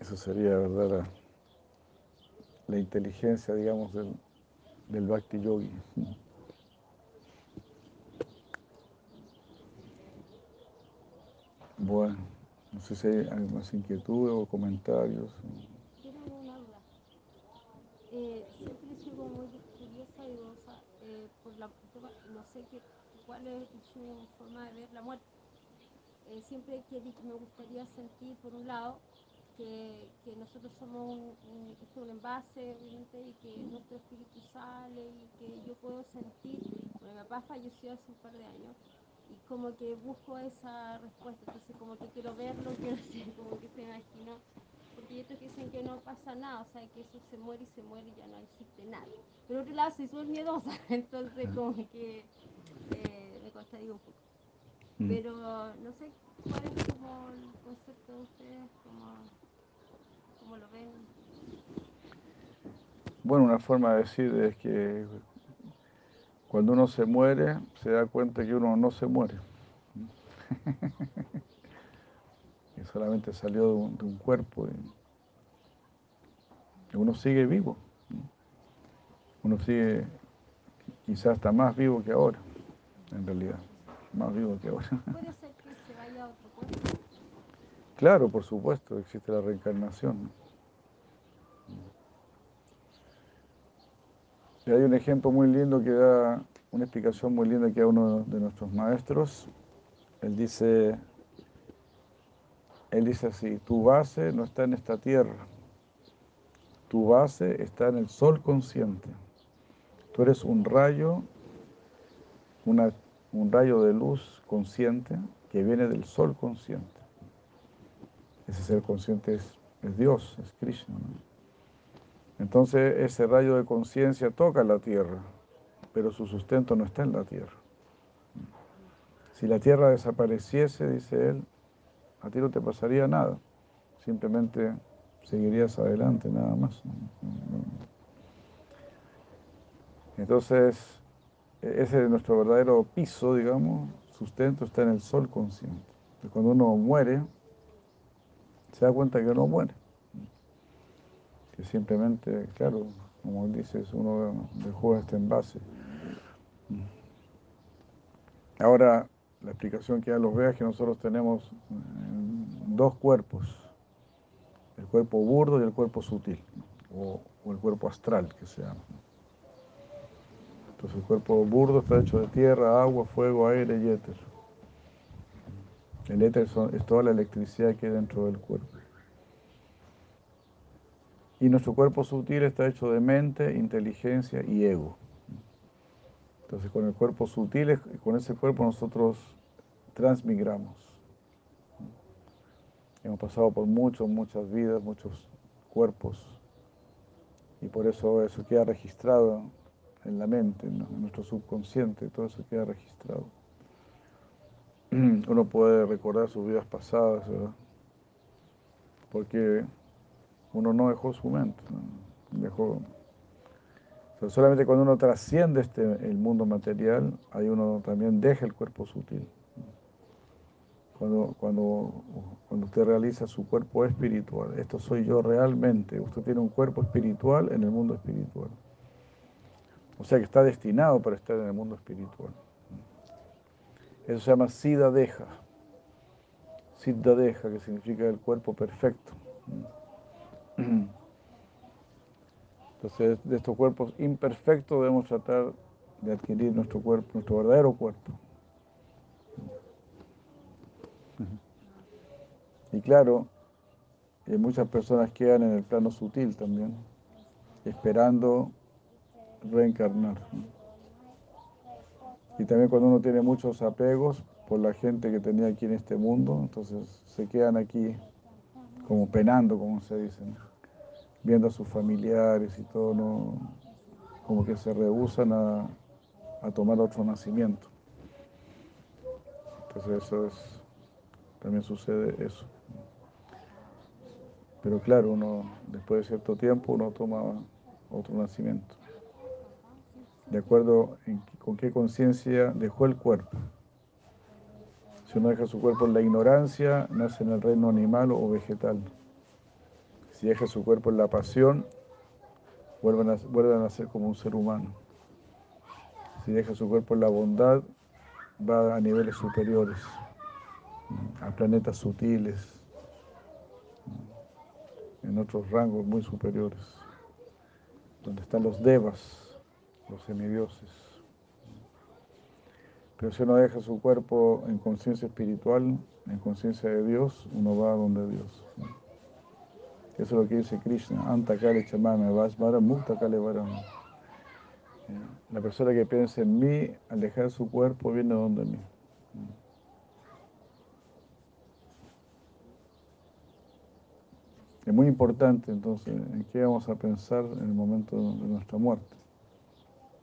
Eso sería, ¿verdad? La, inteligencia, digamos, del, del Bhakti Yogi. Bueno, no sé si hay más inquietudes o comentarios. Tengo una duda. Eh, siempre he sido muy curiosa y dudosa eh, por la no sé qué, cuál es su forma de ver la muerte. Eh, siempre que me gustaría sentir, por un lado, que, que nosotros somos un, un, un envase, obviamente, y que nuestro espíritu sale y que yo puedo sentir, bueno, mi papá falleció hace un par de años, y como que busco esa respuesta, entonces como que quiero verlo, quiero ser, como que se imagino, porque que dicen que no pasa nada, o sea, que eso se muere y se muere y ya no existe nada. Pero otro lado soy súper miedosa, entonces como que eh, me costaría un poco. Mm. Pero no sé cuál es como el concepto de ustedes, como, como lo ven. Bueno, una forma de decir es que cuando uno se muere, se da cuenta que uno no se muere. que solamente salió de un, de un cuerpo y uno sigue vivo. Uno sigue quizás hasta más vivo que ahora, en realidad. Más vivo que ahora. ¿Puede ser que se vaya a otro cuerpo? Claro, por supuesto, existe la reencarnación. Hay un ejemplo muy lindo que da, una explicación muy linda que da uno de nuestros maestros. Él dice, él dice así, tu base no está en esta tierra, tu base está en el sol consciente. Tú eres un rayo, una, un rayo de luz consciente que viene del sol consciente. Ese ser consciente es, Dios, es Krishna. Entonces ese rayo de conciencia toca la tierra, pero su sustento no está en la tierra. Si la tierra desapareciese, dice él, a ti no te pasaría nada. Simplemente seguirías adelante, nada más. Entonces, ese es nuestro verdadero piso, digamos, sustento está en el sol consciente. cuando uno muere, se da cuenta que no muere que simplemente, claro, como dices, uno dejó este envase. Ahora, la explicación que da los veas es que nosotros tenemos dos cuerpos, el cuerpo burdo y el cuerpo sutil, o, o el cuerpo astral que se llama. Entonces el cuerpo burdo está hecho de tierra, agua, fuego, aire y éter. El éter es toda la electricidad que hay dentro del cuerpo. Y nuestro cuerpo sutil está hecho de mente, inteligencia y ego. Entonces con el cuerpo sutil, con ese cuerpo nosotros transmigramos. Hemos pasado por muchas, muchas vidas, muchos cuerpos. Y por eso eso queda registrado en la mente, en nuestro subconsciente, todo eso queda registrado. Uno puede recordar sus vidas pasadas, ¿verdad? Porque uno no dejó su mente, dejó... solamente cuando uno trasciende este, el mundo material, ahí uno también deja el cuerpo sutil. Cuando, cuando, cuando usted realiza su cuerpo espiritual, esto soy yo realmente, usted tiene un cuerpo espiritual en el mundo espiritual. O sea que está destinado para estar en el mundo espiritual. Eso se llama Siddha Deja. Que significa el cuerpo perfecto. Entonces, de estos cuerpos imperfectos debemos tratar de adquirir nuestro cuerpo, nuestro verdadero cuerpo. Y claro, muchas personas quedan en el plano sutil también, esperando reencarnar. Y también cuando uno tiene muchos apegos por la gente que tenía aquí en este mundo, entonces se quedan aquí como penando, como se dice, viendo a sus familiares y todo, ¿no? como que se rehusan a, a, tomar otro nacimiento. Entonces eso es, también sucede eso. Pero claro, uno después de cierto tiempo uno toma otro nacimiento. De acuerdo en, con qué conciencia dejó el cuerpo. Si uno deja su cuerpo en la ignorancia, nace en el reino animal o vegetal. Si deja su cuerpo en la pasión, vuelve a, vuelve a nacer como un ser humano. Si deja su cuerpo en la bondad, va a niveles superiores, a planetas sutiles, en otros rangos muy superiores, donde están los devas, los semidioses. Pero si uno deja su cuerpo en conciencia espiritual, en conciencia de Dios, uno va a donde Dios. Eso es lo que dice Krishna, Antakale Chamame Vasvara Muktakale Varam. La persona que piensa en mí, al dejar su cuerpo, viene donde mí. Es muy importante entonces en qué vamos a pensar en el momento de nuestra muerte.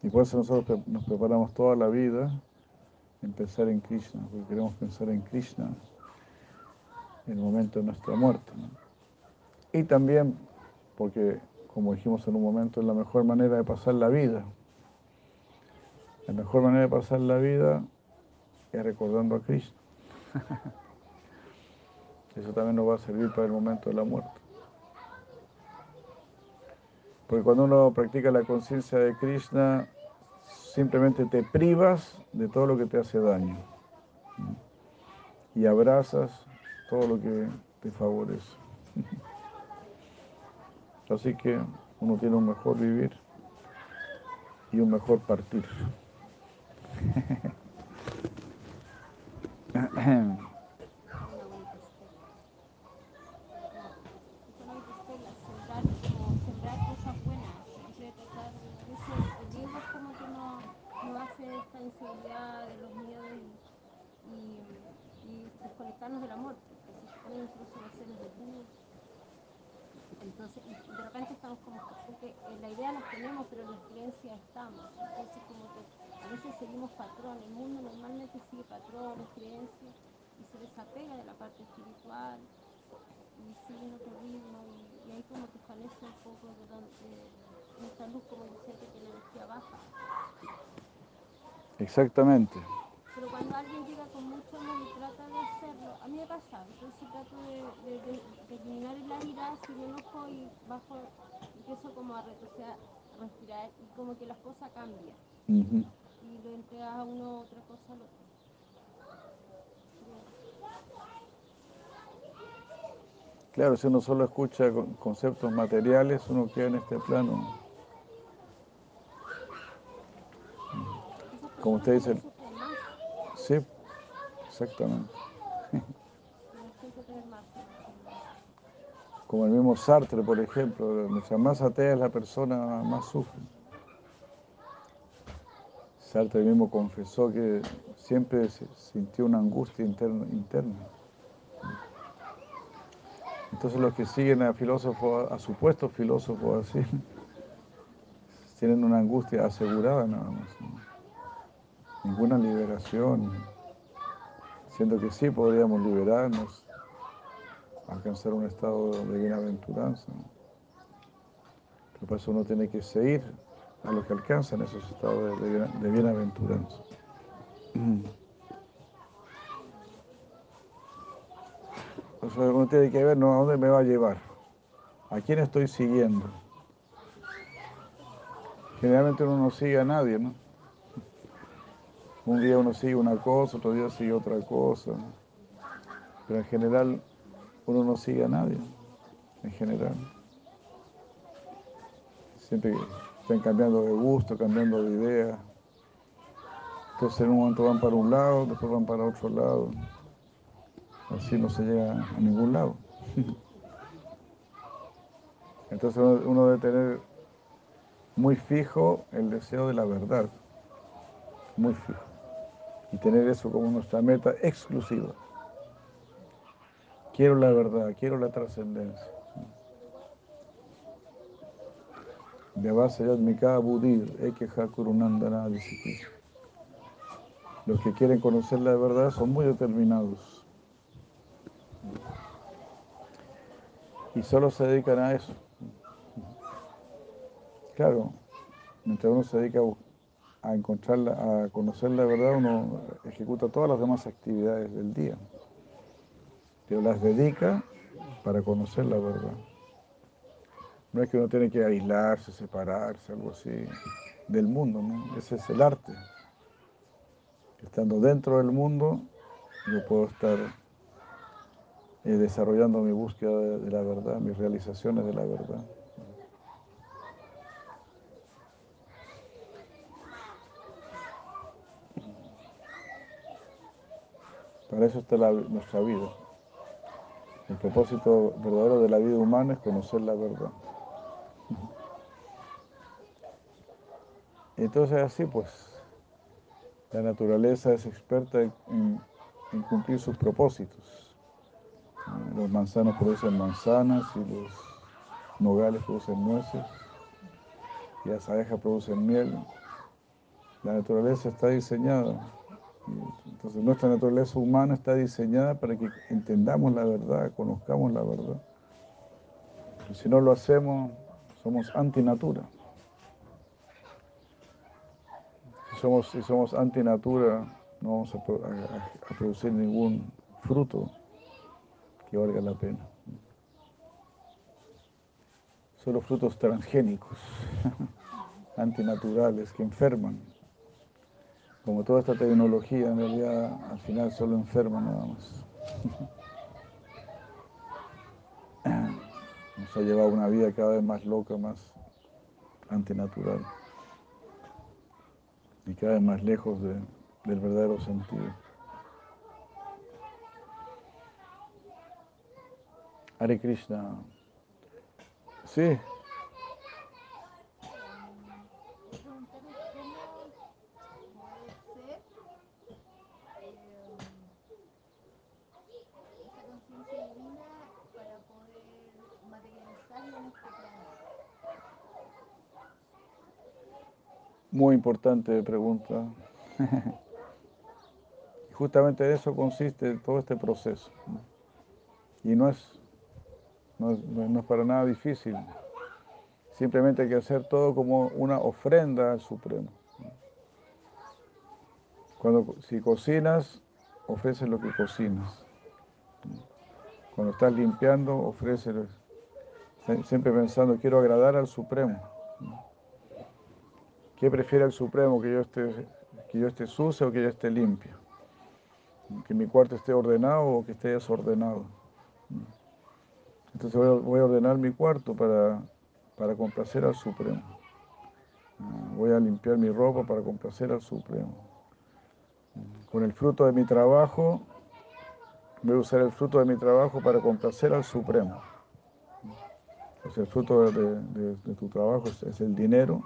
Y por eso nosotros nos preparamos toda la vida en pensar en Krishna, porque queremos pensar en Krishna en el momento de nuestra muerte. Y también porque, como dijimos en un momento, es la mejor manera de pasar la vida. La mejor manera de pasar la vida es recordando a Krishna. Eso también nos va a servir para el momento de la muerte. Porque cuando uno practica la conciencia de Krishna, simplemente te privas de todo lo que te hace daño. Y abrazas todo lo que te favorece. Así que uno tiene un mejor vivir y un mejor partir. inseguridad, de los miedos y, y, desconectarnos del amor, porque se supone que nosotros somos seres de luz. Entonces, de repente estamos como, porque eh, la idea la tenemos, pero en las creencias estamos. Entonces, como que a veces seguimos patrones. El mundo normalmente sigue patrones, creencias, y se desapega de la parte espiritual, y sigue en otro ritmo, y, y ahí como que fallece un de esta luz, como yo que la energía baja. Exactamente. Pero cuando alguien llega con mucho amor y trata de hacerlo, a mí me pasa, entonces trato de, de, de, de eliminar la ira, si me enojo y bajo, empiezo como a, a respirar y como que las cosas cambian. Uh -huh. Y lo entregas a uno otra cosa al otro. Claro, si uno solo escucha conceptos materiales, uno queda en este plano. Como usted dice. Sí, exactamente. Como el mismo Sartre, por ejemplo, mientras más atea es la persona, más sufre. Sartre mismo confesó que siempre sintió una angustia interna. interna. Entonces los que siguen a filósofos, a supuestos filósofos así, tienen una angustia asegurada nada más. ¿no? ninguna liberación, siendo que sí podríamos liberarnos, alcanzar un estado de bienaventuranza. Pero para eso uno tiene que seguir a los que alcanzan esos estados de, bienaventuranza. Entonces uno tiene que ver ¿no? a dónde me va a llevar, a quién estoy siguiendo. Generalmente uno no sigue a nadie, ¿no? Un día uno sigue una cosa, otro día sigue otra cosa. Pero en general uno no sigue a nadie. En general. Siempre están cambiando de gusto, cambiando de idea. Entonces en un momento van para un lado, después van para otro lado. Así no se llega a ningún lado. Entonces uno debe tener muy fijo el deseo de la verdad. Muy fijo y tener eso como nuestra meta exclusiva. Quiero la verdad, quiero la trascendencia. Los que quieren conocer la verdad son muy determinados. Y solo se dedican a eso. Claro, mientras uno se dedica a, encontrarla, a conocer la verdad, uno ejecuta todas las demás actividades del día, pero las dedica para conocer la verdad. No es que uno tiene que aislarse, separarse, algo así, del mundo, ¿no? Ese es el arte. Estando dentro del mundo, yo puedo estar eh, desarrollando mi búsqueda de, la verdad, mis realizaciones de la verdad. Para eso está nuestra vida. El propósito verdadero de la vida humana es conocer la verdad. Entonces así pues, la naturaleza es experta en, cumplir sus propósitos. Los manzanos producen manzanas y los nogales producen nueces y las abejas producen miel. La naturaleza está diseñada. Entonces nuestra naturaleza humana está diseñada para que entendamos la verdad, conozcamos la verdad. si no lo hacemos, somos antinatura. somos, si somos antinatura, no vamos a, producir ningún fruto que valga la pena. Solo frutos transgénicos, antinaturales, que enferman. Como toda esta tecnología, en realidad, al final solo enferma nada más. Nos ha llevado una vida cada vez más loca, más antinatural y cada vez más lejos del verdadero sentido. Hare Krishna. Sí. Muy importante pregunta. Justamente de eso consiste todo este proceso. Y no es, no es, para nada difícil. Simplemente hay que hacer todo como una ofrenda al Supremo. Cuando, si cocinas, ofreces lo que cocinas. Cuando estás limpiando, ofreces, siempre pensando, quiero agradar al Supremo. ¿Qué prefiere el Supremo? ¿Que yo esté, que yo esté sucio o que yo esté limpio? ¿Que mi cuarto esté ordenado o que esté desordenado? Entonces voy a, ordenar mi cuarto para, para complacer al Supremo. Voy a limpiar mi ropa para complacer al Supremo. Con el fruto de mi trabajo, voy a usar el fruto de mi trabajo para complacer al Supremo. el fruto de, tu trabajo es el dinero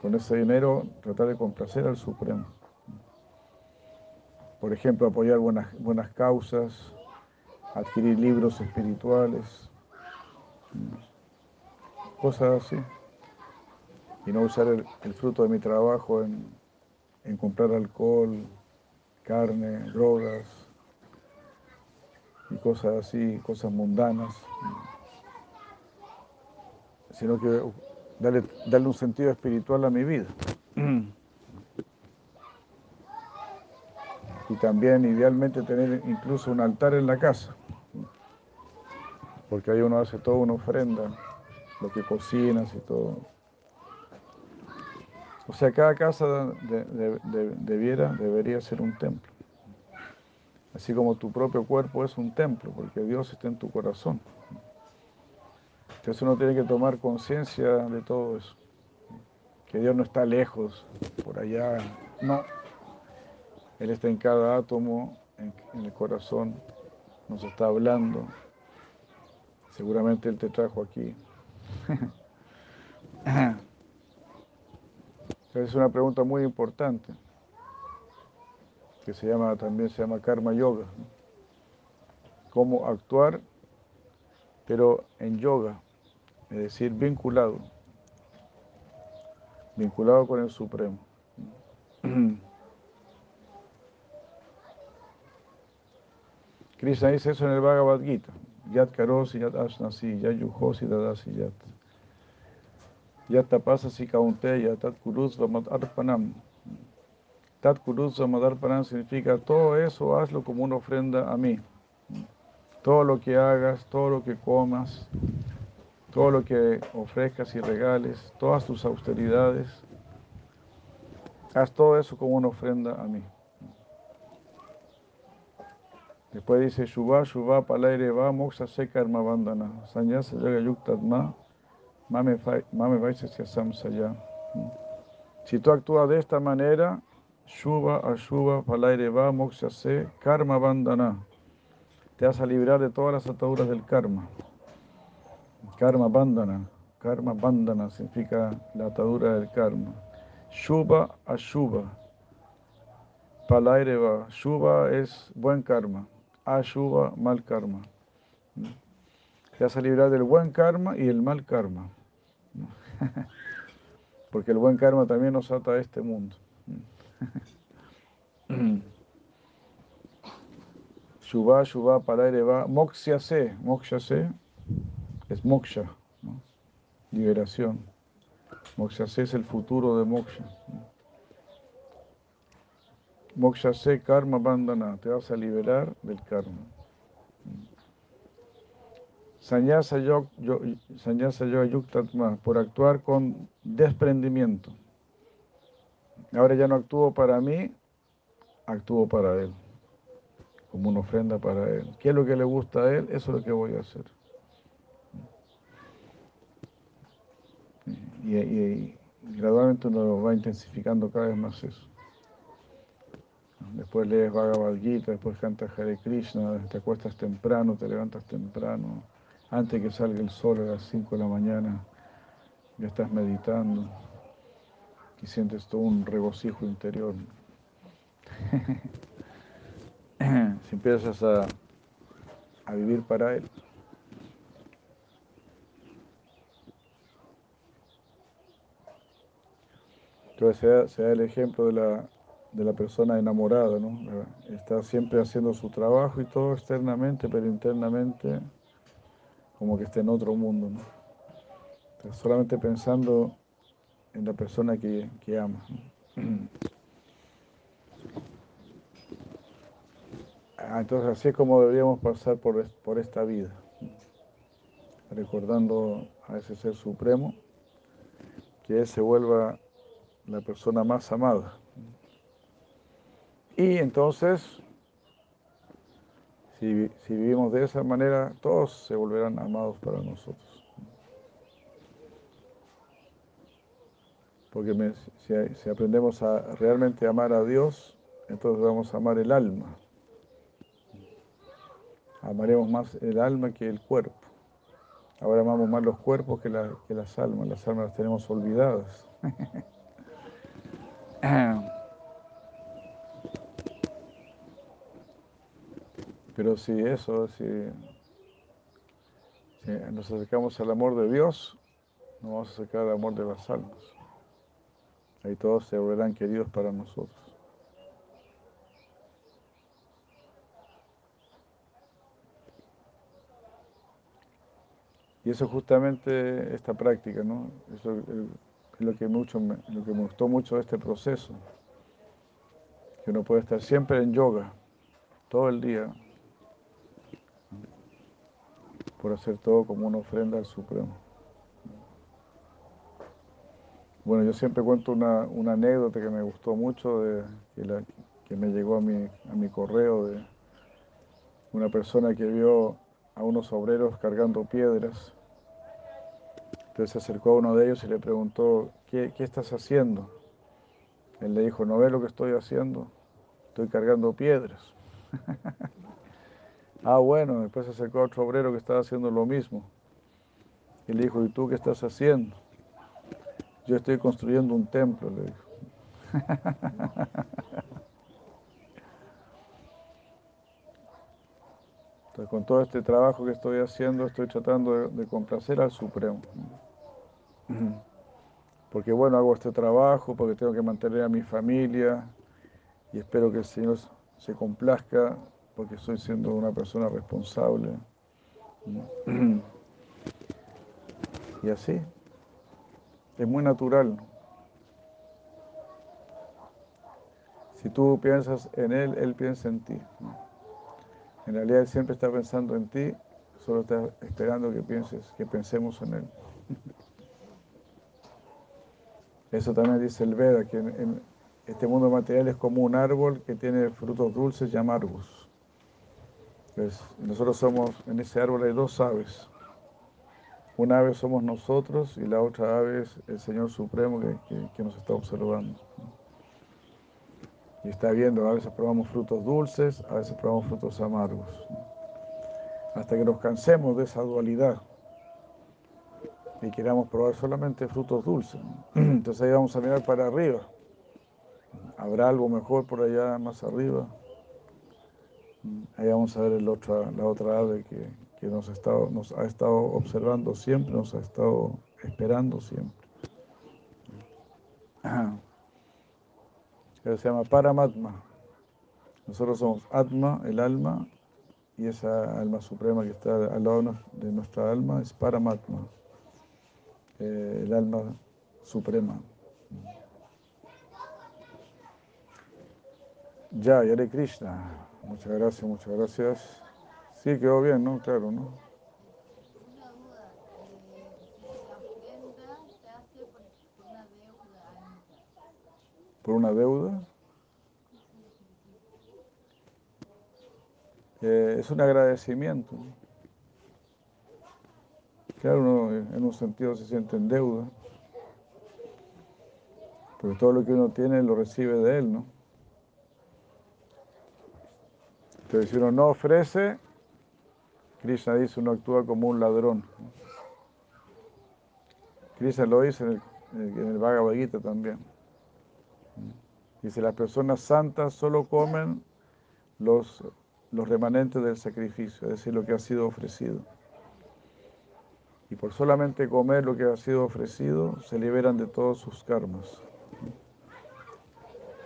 con ese dinero tratar de complacer al Supremo. Por ejemplo, apoyar buenas, buenas causas, adquirir libros espirituales, cosas así. Y no usar el, fruto de mi trabajo en, en comprar alcohol, carne, drogas y cosas así, cosas mundanas, sino que darle, un sentido espiritual a mi vida. Y también idealmente tener incluso un altar en la casa, porque ahí uno hace toda una ofrenda, lo que cocinas y todo. O sea, cada casa debiera, debería ser un templo. Así como tu propio cuerpo es un templo, porque Dios está en tu corazón. Entonces uno tiene que tomar conciencia de todo eso. Que Dios no está lejos, por allá. No. Él está en cada átomo, en, el corazón. Nos está hablando. Seguramente Él te trajo aquí. es una pregunta muy importante que se llama también se llama karma yoga. Cómo actuar, pero en yoga es decir, vinculado, vinculado con el Supremo. Krishna dice eso en el Bhagavad Gita. Yat karosi, yat ashnasi, yat yujosi, dadasi, yat. Yat tapasasi kaunteya, tat kuruzva mat arpanam. Tat kuruzva mat arpanam significa todo eso hazlo como una ofrenda a mí. Todo lo que hagas, todo lo que comas, todo lo que ofrezcas y regales, todas tus austeridades, haz todo eso como una ofrenda a mí. Después dice Shubha, Shubha, Palaire, Va, Moksha, Se, Karma, Bandana, Sanyasa, Yoga, Yuktatma, Mame, Vaisya, Samsaya. Si tú actúas de esta manera, Shubha, Ashubha, Palaire, Va, Moksha, Se, Karma, Bandana, te vas a librar de todas las ataduras del karma. Karma Bandana, Karma Bandana significa la atadura del karma. Shubha, Ashubha. Palaireva, Shubha es buen karma. Ashubha, mal karma. Te vas a librar del buen karma y el mal karma. Porque el buen karma también nos ata a este mundo. Shubha, Shubha, Palaireva, Moksha se, Moksha se es Moksha, liberación. Moksha se es el futuro de Moksha. Moksha se karma bandana, te vas a liberar del karma. Sanyasa yoga yuktatma, por actuar con desprendimiento. Ahora ya no actúo para mí, actúo para él, como una ofrenda para él. ¿Qué es lo que le gusta a él? Eso es lo que voy a hacer. Y, y, gradualmente uno va intensificando cada vez más eso. Después lees Bhagavad Gita, después cantas Hare Krishna, te acuestas temprano, te levantas temprano, antes que salga el sol a las 5 de la mañana, ya estás meditando y sientes todo un regocijo interior. si empiezas a, a vivir para Él. Entonces se da, el ejemplo de la, de la, persona enamorada, ¿no? Está siempre haciendo su trabajo y todo externamente, pero internamente como que está en otro mundo, ¿no? Está solamente pensando en la persona que, que ama. Ah, entonces así es como deberíamos pasar por, por esta vida, recordando a ese ser supremo, que Él se vuelva la persona más amada. Y entonces, si, vivimos de esa manera, todos se volverán amados para nosotros. Porque si, si, aprendemos a realmente amar a Dios, entonces vamos a amar el alma. Amaremos más el alma que el cuerpo. Ahora amamos más los cuerpos que, que las almas. Las almas las tenemos olvidadas. Pero si eso, si, nos acercamos al amor de Dios, nos vamos a acercar al amor de las almas. Ahí todos se volverán queridos para nosotros. Y eso justamente esta práctica, ¿no? Eso, lo que, mucho, lo que me gustó mucho de este proceso, que uno puede estar siempre en yoga, todo el día, por hacer todo como una ofrenda al Supremo. Bueno, yo siempre cuento una, anécdota que me gustó mucho, de, que, me llegó a mi, a mi correo de una persona que vio a unos obreros cargando piedras entonces se acercó a uno de ellos y le preguntó, ¿qué, estás haciendo? Él le dijo, ¿no ves lo que estoy haciendo? Estoy cargando piedras. ah, bueno, después se acercó a otro obrero que estaba haciendo lo mismo. Y le dijo, ¿y tú qué estás haciendo? Yo estoy construyendo un templo, le dijo. Entonces, con todo este trabajo que estoy haciendo, estoy tratando de complacer al Supremo. Porque bueno, hago este trabajo, porque tengo que mantener a mi familia y espero que el Señor se complazca porque estoy siendo una persona responsable Y así, es muy natural. Si tú piensas en Él, Él piensa en ti. En realidad Él siempre está pensando en ti, solo está esperando que pienses, que pensemos en Él. Eso también dice el Veda, que este mundo material es como un árbol que tiene frutos dulces y amargos. Pues nosotros somos, en ese árbol hay dos aves. Una ave somos nosotros y la otra ave es el Señor Supremo que, nos está observando. Y está viendo, a veces probamos frutos dulces, a veces probamos frutos amargos. Hasta que nos cansemos de esa dualidad y queramos probar solamente frutos dulces. Entonces ahí vamos a mirar para arriba. ¿Habrá algo mejor por allá más arriba? Ahí vamos a ver la otra ave que, nos, ha estado, observando siempre, nos ha estado esperando siempre. se llama Paramatma. Nosotros somos Atma, el alma, y esa alma suprema que está al lado de nuestra alma es Paramatma, eh, el alma suprema. Ya, Yare Krishna. Muchas gracias, muchas gracias. Sí, quedó bien, ¿no? Claro, ¿no? ¿Por una deuda? Eh, es un agradecimiento. Claro, uno en un sentido se siente en deuda, porque todo lo que uno tiene lo recibe de él, ¿no? Entonces, si uno no ofrece, Krishna dice, uno actúa como un ladrón. Krishna lo dice en el, en Bhagavad Gita también. Dice, las personas santas solo comen los, los remanentes del sacrificio, es decir, lo que ha sido ofrecido. Y por solamente comer lo que ha sido ofrecido, se liberan de todos sus karmas.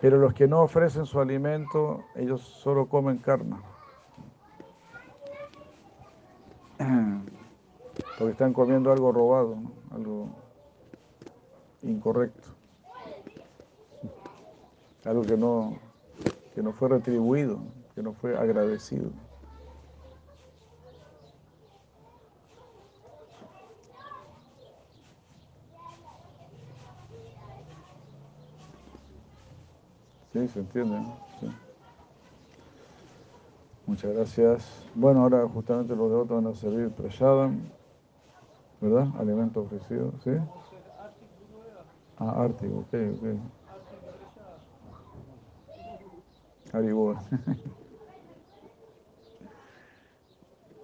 Pero los que no ofrecen su alimento, ellos solo comen karma. Porque están comiendo algo robado, algo incorrecto. Algo que no, que no fue retribuido, que no fue agradecido. Sí, se entiende. Muchas gracias. Bueno, ahora justamente los devotos van a servir prashadam, ¿verdad? Alimento ofrecido, ¿sí? Ah, Arti, ok, ok. Haribol.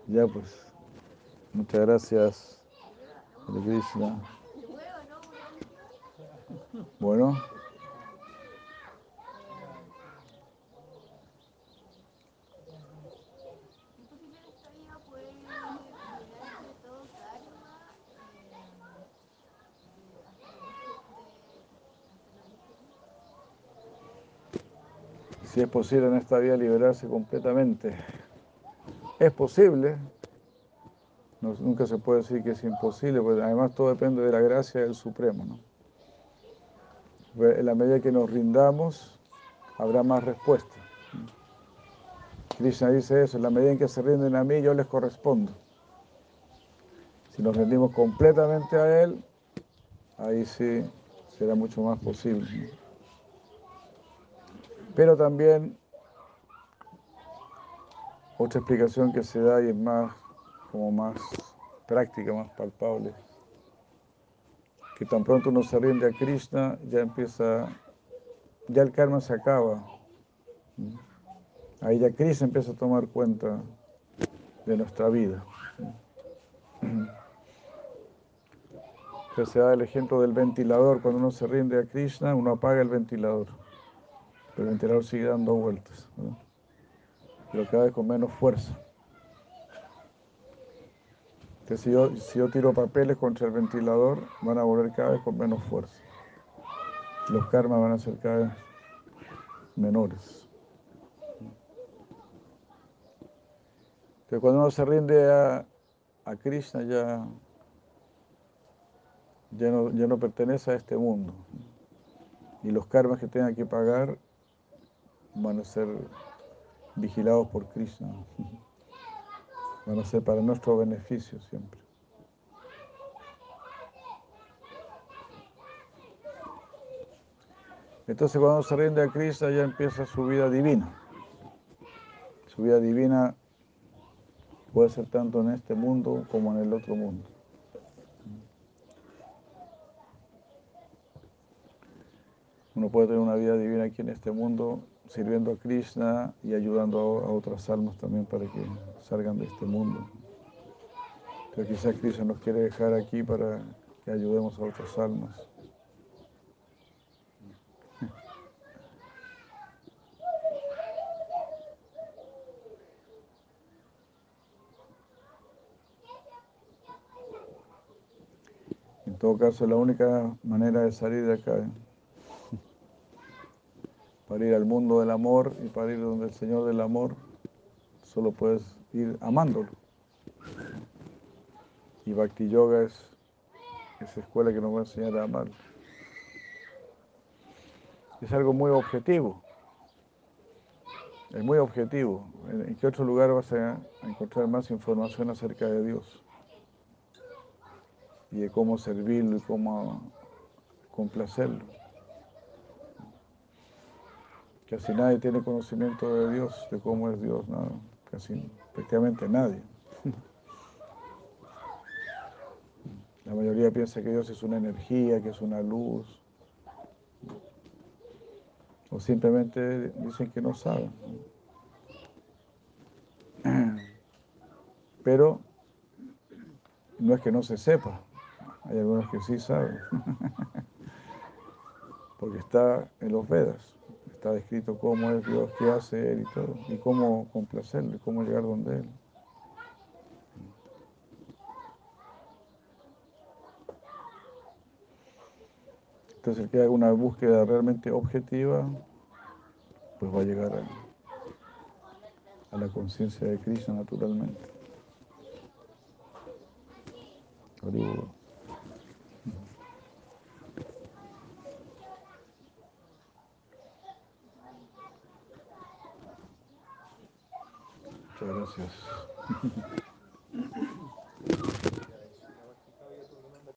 ya pues. Muchas gracias. Krishna. Bueno. Si es posible en esta vida liberarse completamente. Es posible, nunca se puede decir que es imposible, porque además todo depende de la gracia del Supremo. ¿no? En la medida que nos rindamos, habrá más respuesta. Krishna dice eso, en la medida en que se rinden a mí, yo les correspondo. Si nos rendimos completamente a Él, ahí sí será mucho más posible. Pero también otra explicación que se da y es más como más práctica, más palpable, que tan pronto uno se rinde a Krishna, ya empieza, ya el karma se acaba. Ahí ya Krishna empieza a tomar cuenta de nuestra vida. se da el ejemplo del ventilador, cuando uno se rinde a Krishna, uno apaga el ventilador el ventilador sigue dando vueltas, pero cada vez con menos fuerza. Entonces, si yo, si yo tiro papeles contra el ventilador, van a volver cada vez con menos fuerza. Los karmas van a ser cada vez menores. Entonces, cuando uno se rinde a, a Krishna ya, ya, no, ya no pertenece a este mundo. Y los karmas que tenga que pagar van a ser vigilados por Krishna. Van a ser para nuestro beneficio siempre. Entonces cuando se rinde a Krishna ya empieza su vida divina. Su vida divina puede ser tanto en este mundo como en el otro mundo. Uno puede tener una vida divina aquí en este mundo sirviendo a Krishna y ayudando a otras almas también para que salgan de este mundo. Pero quizás Krishna nos quiere dejar aquí para que ayudemos a otras almas. En todo caso, la única manera de salir de acá, para ir al mundo del amor y para ir donde el Señor del amor, solo puedes ir amándolo. Y Bhakti Yoga es esa escuela que nos va a enseñar a amar. Es algo muy objetivo. Es muy objetivo. ¿En qué otro lugar vas a encontrar más información acerca de Dios? y de cómo servirlo y cómo complacerlo. Casi nadie tiene conocimiento de Dios, de cómo es Dios, casi prácticamente nadie. La mayoría piensa que Dios es una energía, que es una luz, o simplemente dicen que no saben. Pero no es que no se sepa, hay algunos que sí saben, porque está en los Vedas, está descrito cómo es Dios, qué hace Él y todo, y cómo complacerle, cómo llegar donde Él. Entonces el que haga una búsqueda realmente objetiva, pues va a llegar a, a la conciencia de Cristo naturalmente. Muchas gracias.